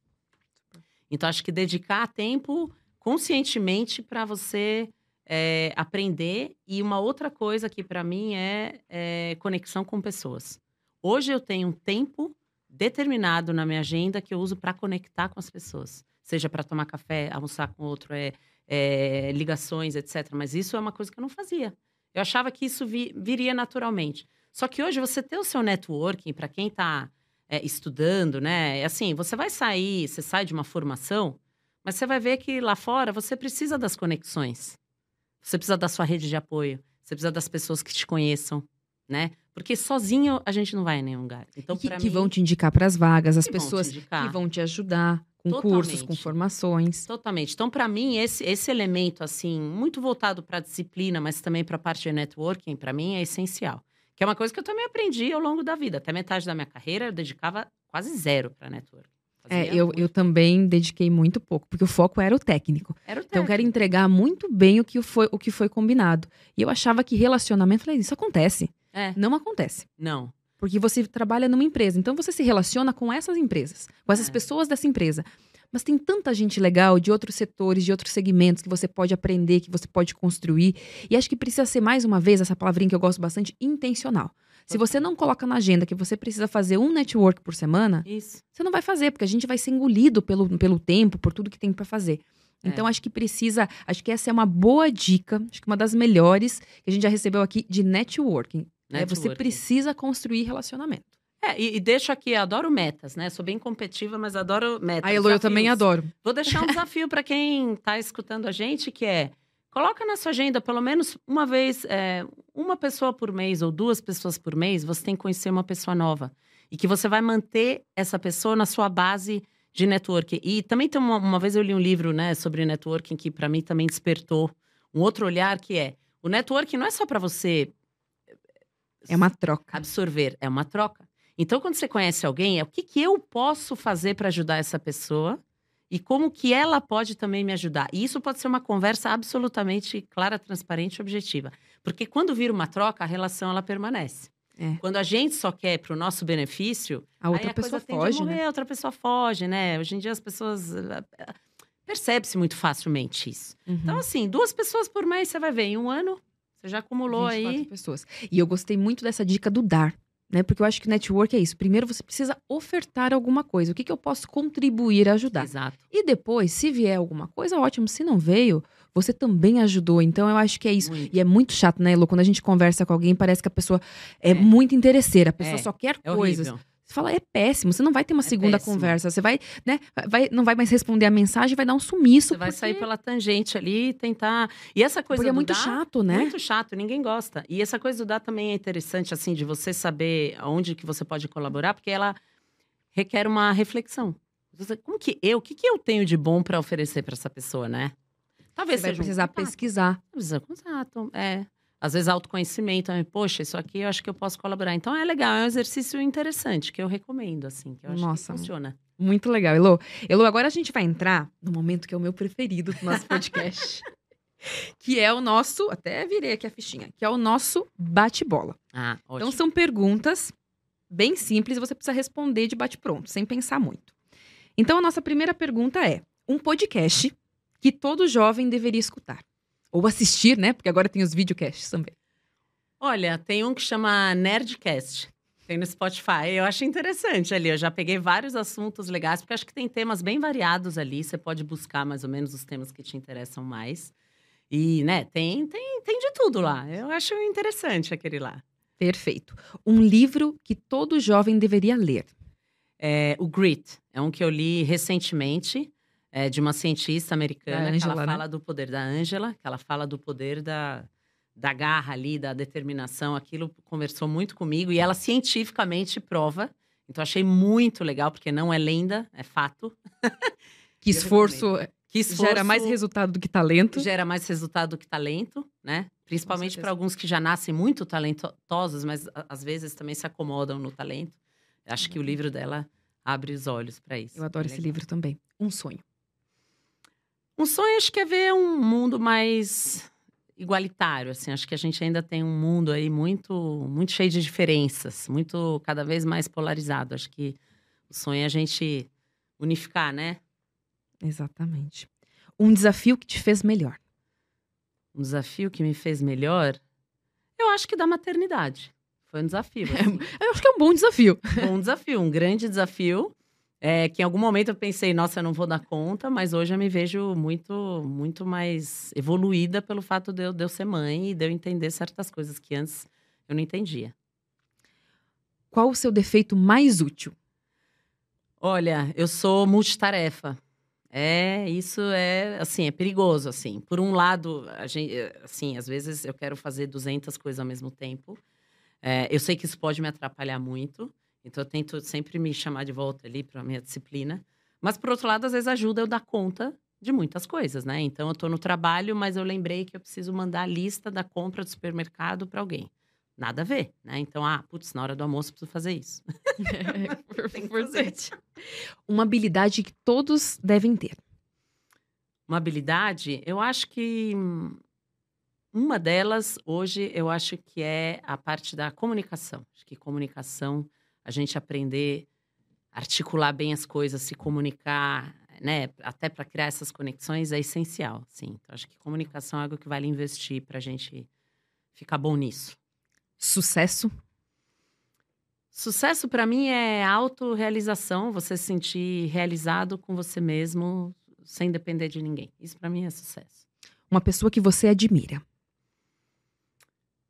Então acho que dedicar tempo conscientemente para você é, aprender e uma outra coisa que para mim é, é, conexão com pessoas. Hoje eu tenho um tempo determinado na minha agenda que eu uso para conectar com as pessoas, seja para tomar café, almoçar com outro, é, é, ligações, etc. Mas isso é uma coisa que eu não fazia. Eu achava que isso vi, viria naturalmente. Só que hoje você ter o seu networking, para quem está é, estudando, né? É assim, você vai sair, você sai de uma formação, mas você vai ver que lá fora você precisa das conexões. Você precisa da sua rede de apoio. Você precisa das pessoas que te conheçam, né? Porque sozinho a gente não vai em nenhum lugar. Então, que, que mim, vão te indicar para as vagas, as pessoas que vão te ajudar com Totalmente. cursos, com formações. Totalmente. Então, para mim, esse, esse elemento, assim, muito voltado para a disciplina, mas também para a parte de networking, para mim é essencial. Que é uma coisa que eu também aprendi ao longo da vida. Até metade da minha carreira eu dedicava quase zero para network. É, eu, eu também dediquei muito pouco, porque o foco era o técnico. Era o técnico. Então, eu quero entregar muito bem o que foi, o que foi combinado. E eu achava que relacionamento, falei, isso acontece. É. Não acontece. Não. Porque você trabalha numa empresa, então você se relaciona com essas empresas, com essas é. pessoas dessa empresa. Mas tem tanta gente legal de outros setores, de outros segmentos que você pode aprender, que você pode construir. E acho que precisa ser, mais uma vez, essa palavrinha que eu gosto bastante, intencional. Se você não coloca na agenda que você precisa fazer um network por semana, Isso. você não vai fazer, porque a gente vai ser engolido pelo, pelo tempo, por tudo que tem para fazer. É. Então, acho que precisa. Acho que essa é uma boa dica, acho que uma das melhores que a gente já recebeu aqui de networking. networking. É, você precisa construir relacionamento. É, e, e deixo aqui, adoro metas, né? Sou bem competitiva, mas adoro metas. A Elo, eu também adoro. Vou deixar um desafio para quem está escutando a gente, que é coloca na sua agenda pelo menos uma vez, é, uma pessoa por mês ou duas pessoas por mês, você tem que conhecer uma pessoa nova. E que você vai manter essa pessoa na sua base de networking. E também tem uma, uma vez eu li um livro, né, sobre networking que para mim também despertou um outro olhar que é o networking não é só para você é uma troca. Absorver, é uma troca. Então, quando você conhece alguém, é o que, que eu posso fazer para ajudar essa pessoa e como que ela pode também me ajudar. E isso pode ser uma conversa absolutamente clara, transparente e objetiva. Porque quando vira uma troca, a relação ela permanece. É. Quando a gente só quer para o nosso benefício, a outra a pessoa foge, morrer, né? A outra pessoa foge, né? Hoje em dia as pessoas eh, eh, percebe-se muito facilmente isso. Uhum. Então assim, duas pessoas por mês você vai ver em um ano você já acumulou aí pessoas. E eu gostei muito dessa dica do dar né? Porque eu acho que network é isso. Primeiro você precisa ofertar alguma coisa. O que, que eu posso contribuir, ajudar? Exato. E depois, se vier alguma coisa, ótimo. Se não veio, você também ajudou. Então eu acho que é isso. Muito. E é muito chato, né, Elo? Quando a gente conversa com alguém, parece que a pessoa é, é. muito interesseira. A pessoa é. só quer é coisas. Horrível. Você fala, é péssimo, você não vai ter uma é segunda péssimo. conversa. Você vai, né? Vai, não vai mais responder a mensagem, vai dar um sumiço. Você porque... vai sair pela tangente ali e tentar. E essa coisa porque é muito chato, né? Muito chato, ninguém gosta. E essa coisa do dar também é interessante, assim, de você saber onde que você pode colaborar, porque ela requer uma reflexão. Como que eu, o que, que eu tenho de bom para oferecer para essa pessoa, né? Talvez você vai precisar um pesquisar. Exato, é às vezes autoconhecimento, poxa, isso aqui eu acho que eu posso colaborar. Então é legal, é um exercício interessante que eu recomendo, assim, que eu acho Nossa, que funciona. Muito legal, Elo. Elo, agora a gente vai entrar no momento que é o meu preferido do nosso podcast. que é o nosso, até virei aqui a fichinha, que é o nosso bate-bola. Ah, ótimo. Então são perguntas bem simples você precisa responder de bate-pronto, sem pensar muito. Então, a nossa primeira pergunta é: um podcast que todo jovem deveria escutar? Ou assistir, né? Porque agora tem os videocasts também. Olha, tem um que chama Nerdcast. Tem no Spotify. Eu acho interessante ali. Eu já peguei vários assuntos legais, porque acho que tem temas bem variados ali. Você pode buscar mais ou menos os temas que te interessam mais. E, né, tem, tem, tem de tudo lá. Eu acho interessante aquele lá. Perfeito. Um livro que todo jovem deveria ler. É, o Grit. É um que eu li recentemente, é, de uma cientista americana, Angela, que ela né? fala do poder da Angela, que ela fala do poder da, da garra ali, da determinação. Aquilo conversou muito comigo e ela cientificamente prova. Então, achei muito legal, porque não é lenda, é fato. Que esforço, que esforço gera mais resultado do que talento. Gera mais resultado do que talento, né? Principalmente para alguns que já nascem muito talentosos, mas às vezes também se acomodam no talento. Acho que o uhum. livro dela abre os olhos para isso. Eu adoro é esse livro também. Um sonho. Um sonho acho que é ver um mundo mais igualitário, assim. Acho que a gente ainda tem um mundo aí muito, muito cheio de diferenças, muito cada vez mais polarizado. Acho que o sonho é a gente unificar, né? Exatamente. Um desafio que te fez melhor um desafio que me fez melhor, eu acho que da maternidade. Foi um desafio. Assim. É, eu acho que é um bom desafio. Um desafio, um grande desafio. É, que em algum momento eu pensei, nossa, eu não vou dar conta, mas hoje eu me vejo muito, muito mais evoluída pelo fato de eu, de eu ser mãe e de eu entender certas coisas que antes eu não entendia. Qual o seu defeito mais útil? Olha, eu sou multitarefa. É, isso é, assim, é perigoso, assim. Por um lado, a gente, eh, assim, às vezes eu quero fazer 200 coisas ao mesmo tempo. É, eu sei que isso pode me atrapalhar muito, então eu tento sempre me chamar de volta ali para minha disciplina. Mas, por outro lado, às vezes ajuda eu dar conta de muitas coisas, né? Então, eu estou no trabalho, mas eu lembrei que eu preciso mandar a lista da compra do supermercado para alguém. Nada a ver, né? Então, ah, putz, na hora do almoço eu preciso fazer isso. É. Uma habilidade que todos devem ter. Uma habilidade, eu acho que uma delas hoje eu acho que é a parte da comunicação. Acho que comunicação, a gente aprender a articular bem as coisas, se comunicar, né, até para criar essas conexões é essencial, sim. Então, acho que comunicação é algo que vale investir para a gente ficar bom nisso. Sucesso? Sucesso para mim é autorrealização, você se sentir realizado com você mesmo, sem depender de ninguém. Isso para mim é sucesso. Uma pessoa que você admira?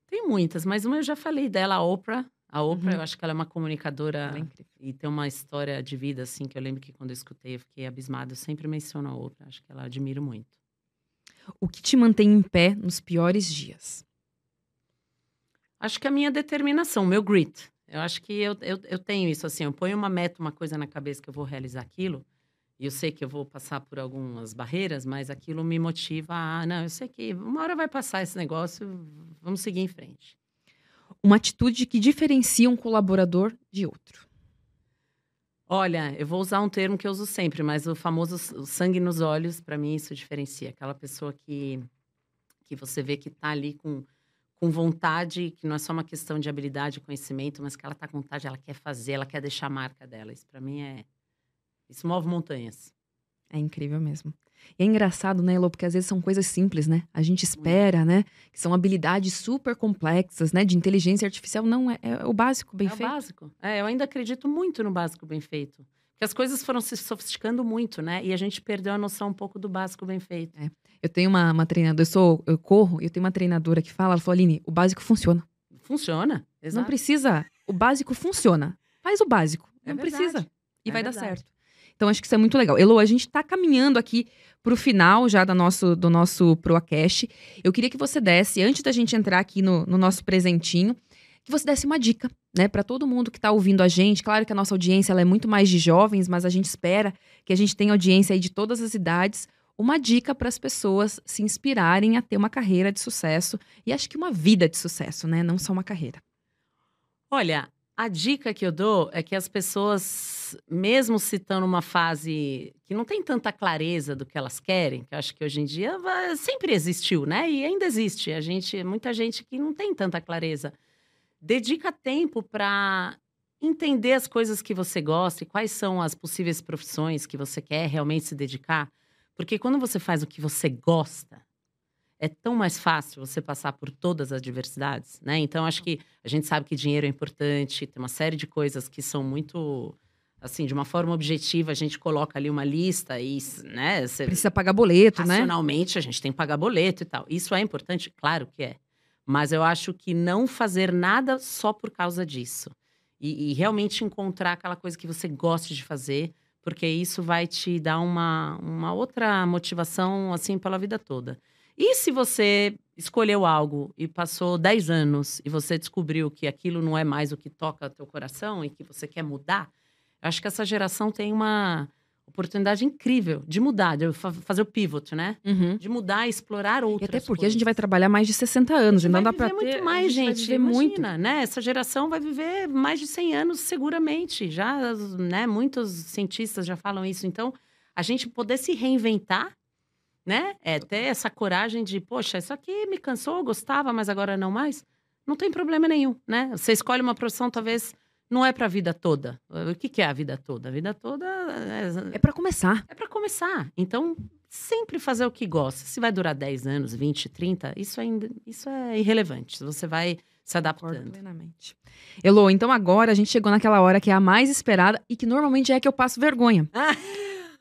Tem muitas, mas uma eu já falei dela, a Oprah. A Oprah, uhum. eu acho que ela é uma comunicadora é e tem uma história de vida, assim, que eu lembro que quando eu escutei eu fiquei abismada. Eu sempre menciono a Oprah, acho que ela admiro muito. O que te mantém em pé nos piores dias? Acho que a minha determinação, meu grit. Eu acho que eu, eu, eu tenho isso assim, eu ponho uma meta, uma coisa na cabeça que eu vou realizar aquilo, e eu sei que eu vou passar por algumas barreiras, mas aquilo me motiva a, não, eu sei que uma hora vai passar esse negócio, vamos seguir em frente. Uma atitude que diferencia um colaborador de outro. Olha, eu vou usar um termo que eu uso sempre, mas o famoso o sangue nos olhos, para mim isso diferencia. Aquela pessoa que, que você vê que está ali com com vontade, que não é só uma questão de habilidade e conhecimento, mas que ela está com vontade, ela quer fazer, ela quer deixar a marca dela. Isso para mim é. Isso move montanhas. É incrível mesmo. E é engraçado, né, Elô? Porque às vezes são coisas simples, né? A gente espera, né? Que são habilidades super complexas, né? De inteligência artificial. Não, é, é o básico bem é feito. É o básico. É, eu ainda acredito muito no básico bem feito. Porque as coisas foram se sofisticando muito, né? E a gente perdeu a noção um pouco do básico bem feito. É. Eu tenho uma, uma treinadora, eu sou, eu corro, eu tenho uma treinadora que fala, ela falou, Aline, o básico funciona. Funciona, exato. Não precisa, o básico funciona. Faz o básico, é não verdade. precisa. E é vai verdade. dar certo. Então, acho que isso é muito legal. Elo, a gente está caminhando aqui para o final já do nosso, do nosso ProAcast. Eu queria que você desse, antes da gente entrar aqui no, no nosso presentinho, que você desse uma dica, né, para todo mundo que está ouvindo a gente. Claro que a nossa audiência ela é muito mais de jovens, mas a gente espera que a gente tenha audiência aí de todas as idades. Uma dica para as pessoas se inspirarem a ter uma carreira de sucesso e acho que uma vida de sucesso, né, não só uma carreira. Olha, a dica que eu dou é que as pessoas, mesmo se estão numa fase que não tem tanta clareza do que elas querem, que eu acho que hoje em dia sempre existiu, né? E ainda existe. A gente, muita gente que não tem tanta clareza dedica tempo para entender as coisas que você gosta e quais são as possíveis profissões que você quer realmente se dedicar. Porque quando você faz o que você gosta, é tão mais fácil você passar por todas as diversidades, né? Então, acho que a gente sabe que dinheiro é importante, tem uma série de coisas que são muito assim, de uma forma objetiva, a gente coloca ali uma lista e, né, você, precisa pagar boleto, né? Racionalmente, a gente tem que pagar boleto e tal. Isso é importante, claro que é. Mas eu acho que não fazer nada só por causa disso. E, e realmente encontrar aquela coisa que você gosta de fazer, porque isso vai te dar uma, uma outra motivação, assim, pela vida toda. E se você escolheu algo e passou 10 anos e você descobriu que aquilo não é mais o que toca teu coração e que você quer mudar, eu acho que essa geração tem uma oportunidade incrível de mudar, de fazer o pivot, né? Uhum. De mudar explorar outras E até porque coisas. a gente vai trabalhar mais de 60 anos, então dá para ter muito mais, gente. Vai Imagina, muito. né? Essa geração vai viver mais de 100 anos seguramente. Já, né, muitos cientistas já falam isso. Então, a gente poder se reinventar né? É ter essa coragem de, poxa, isso aqui me cansou, gostava, mas agora não mais. Não tem problema nenhum, né? Você escolhe uma profissão, talvez não é para a vida toda. O que, que, é a vida toda? A vida toda é, é para começar. É para começar. Então, sempre fazer o que gosta. Se vai durar 10 anos, 20, 30, isso ainda isso é irrelevante. Você vai se adaptando. Plenamente. Elô, então agora a gente chegou naquela hora que é a mais esperada e que normalmente é que eu passo vergonha.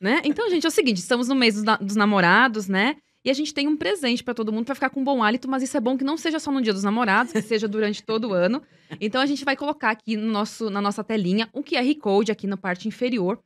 Né? Então, gente, é o seguinte: estamos no mês dos, na dos namorados, né? E a gente tem um presente para todo mundo para ficar com bom hálito, mas isso é bom que não seja só no dia dos namorados, que seja durante todo o ano. Então a gente vai colocar aqui no nosso, na nossa telinha um QR Code aqui na parte inferior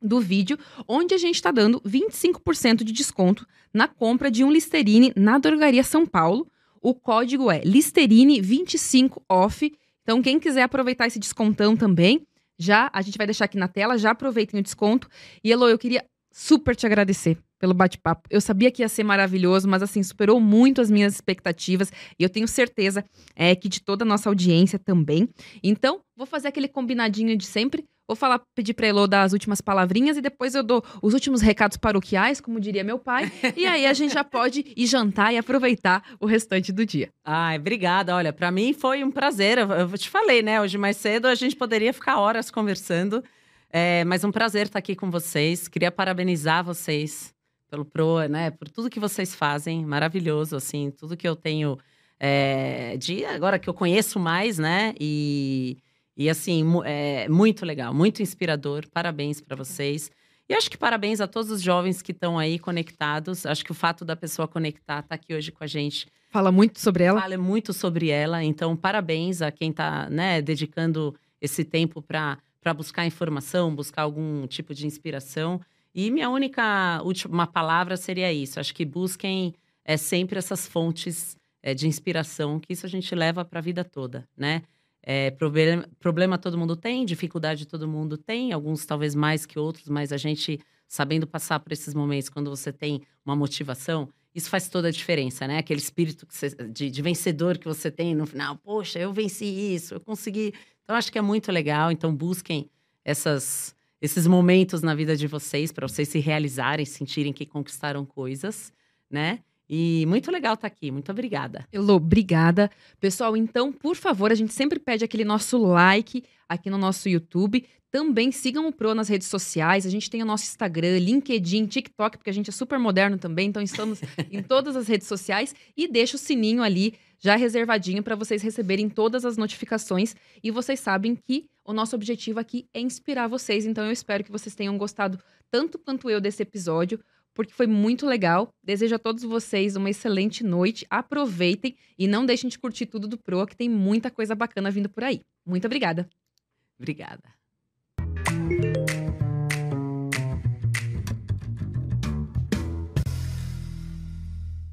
do vídeo, onde a gente está dando 25% de desconto na compra de um Listerine na Drogaria São Paulo. O código é Listerine25OFF. Então, quem quiser aproveitar esse descontão também, já a gente vai deixar aqui na tela, já aproveitem o desconto. E Elo, eu queria super te agradecer pelo bate-papo. Eu sabia que ia ser maravilhoso, mas assim, superou muito as minhas expectativas e eu tenho certeza é, que de toda a nossa audiência também. Então, vou fazer aquele combinadinho de sempre. Vou falar, pedir para Elô dar as últimas palavrinhas e depois eu dou os últimos recados paroquiais, como diria meu pai. e aí a gente já pode ir jantar e aproveitar o restante do dia. Ai, obrigada. Olha, para mim foi um prazer. Eu, eu te falei, né? Hoje mais cedo a gente poderia ficar horas conversando. É, mas um prazer estar aqui com vocês. Queria parabenizar vocês pelo Pro, né? Por tudo que vocês fazem, maravilhoso, assim, tudo que eu tenho é, de agora que eu conheço mais, né? E, e assim, é muito legal, muito inspirador. Parabéns para vocês. E acho que parabéns a todos os jovens que estão aí conectados. Acho que o fato da pessoa conectar, estar tá aqui hoje com a gente. Fala muito sobre ela. Fala muito sobre ela. Então, parabéns a quem está né, dedicando esse tempo para buscar informação, buscar algum tipo de inspiração. E minha única última palavra seria isso. Acho que busquem é, sempre essas fontes é, de inspiração, que isso a gente leva para a vida toda, né? É, problema, problema todo mundo tem, dificuldade todo mundo tem, alguns talvez mais que outros, mas a gente sabendo passar por esses momentos, quando você tem uma motivação, isso faz toda a diferença, né? Aquele espírito você, de, de, vencedor que você tem no final, poxa, eu venci isso, eu consegui. Então, acho que é muito legal. Então, busquem essas esses momentos na vida de vocês, para vocês se realizarem, sentirem que conquistaram coisas, né? E muito legal estar tá aqui. Muito obrigada. Elô, obrigada. Pessoal, então, por favor, a gente sempre pede aquele nosso like aqui no nosso YouTube. Também sigam o Pro nas redes sociais. A gente tem o nosso Instagram, LinkedIn, TikTok, porque a gente é super moderno também, então estamos em todas as redes sociais. E deixa o sininho ali já reservadinho para vocês receberem todas as notificações. E vocês sabem que o nosso objetivo aqui é inspirar vocês. Então eu espero que vocês tenham gostado tanto quanto eu desse episódio, porque foi muito legal. Desejo a todos vocês uma excelente noite. Aproveitem e não deixem de curtir tudo do Pro, que tem muita coisa bacana vindo por aí. Muito obrigada. Obrigada.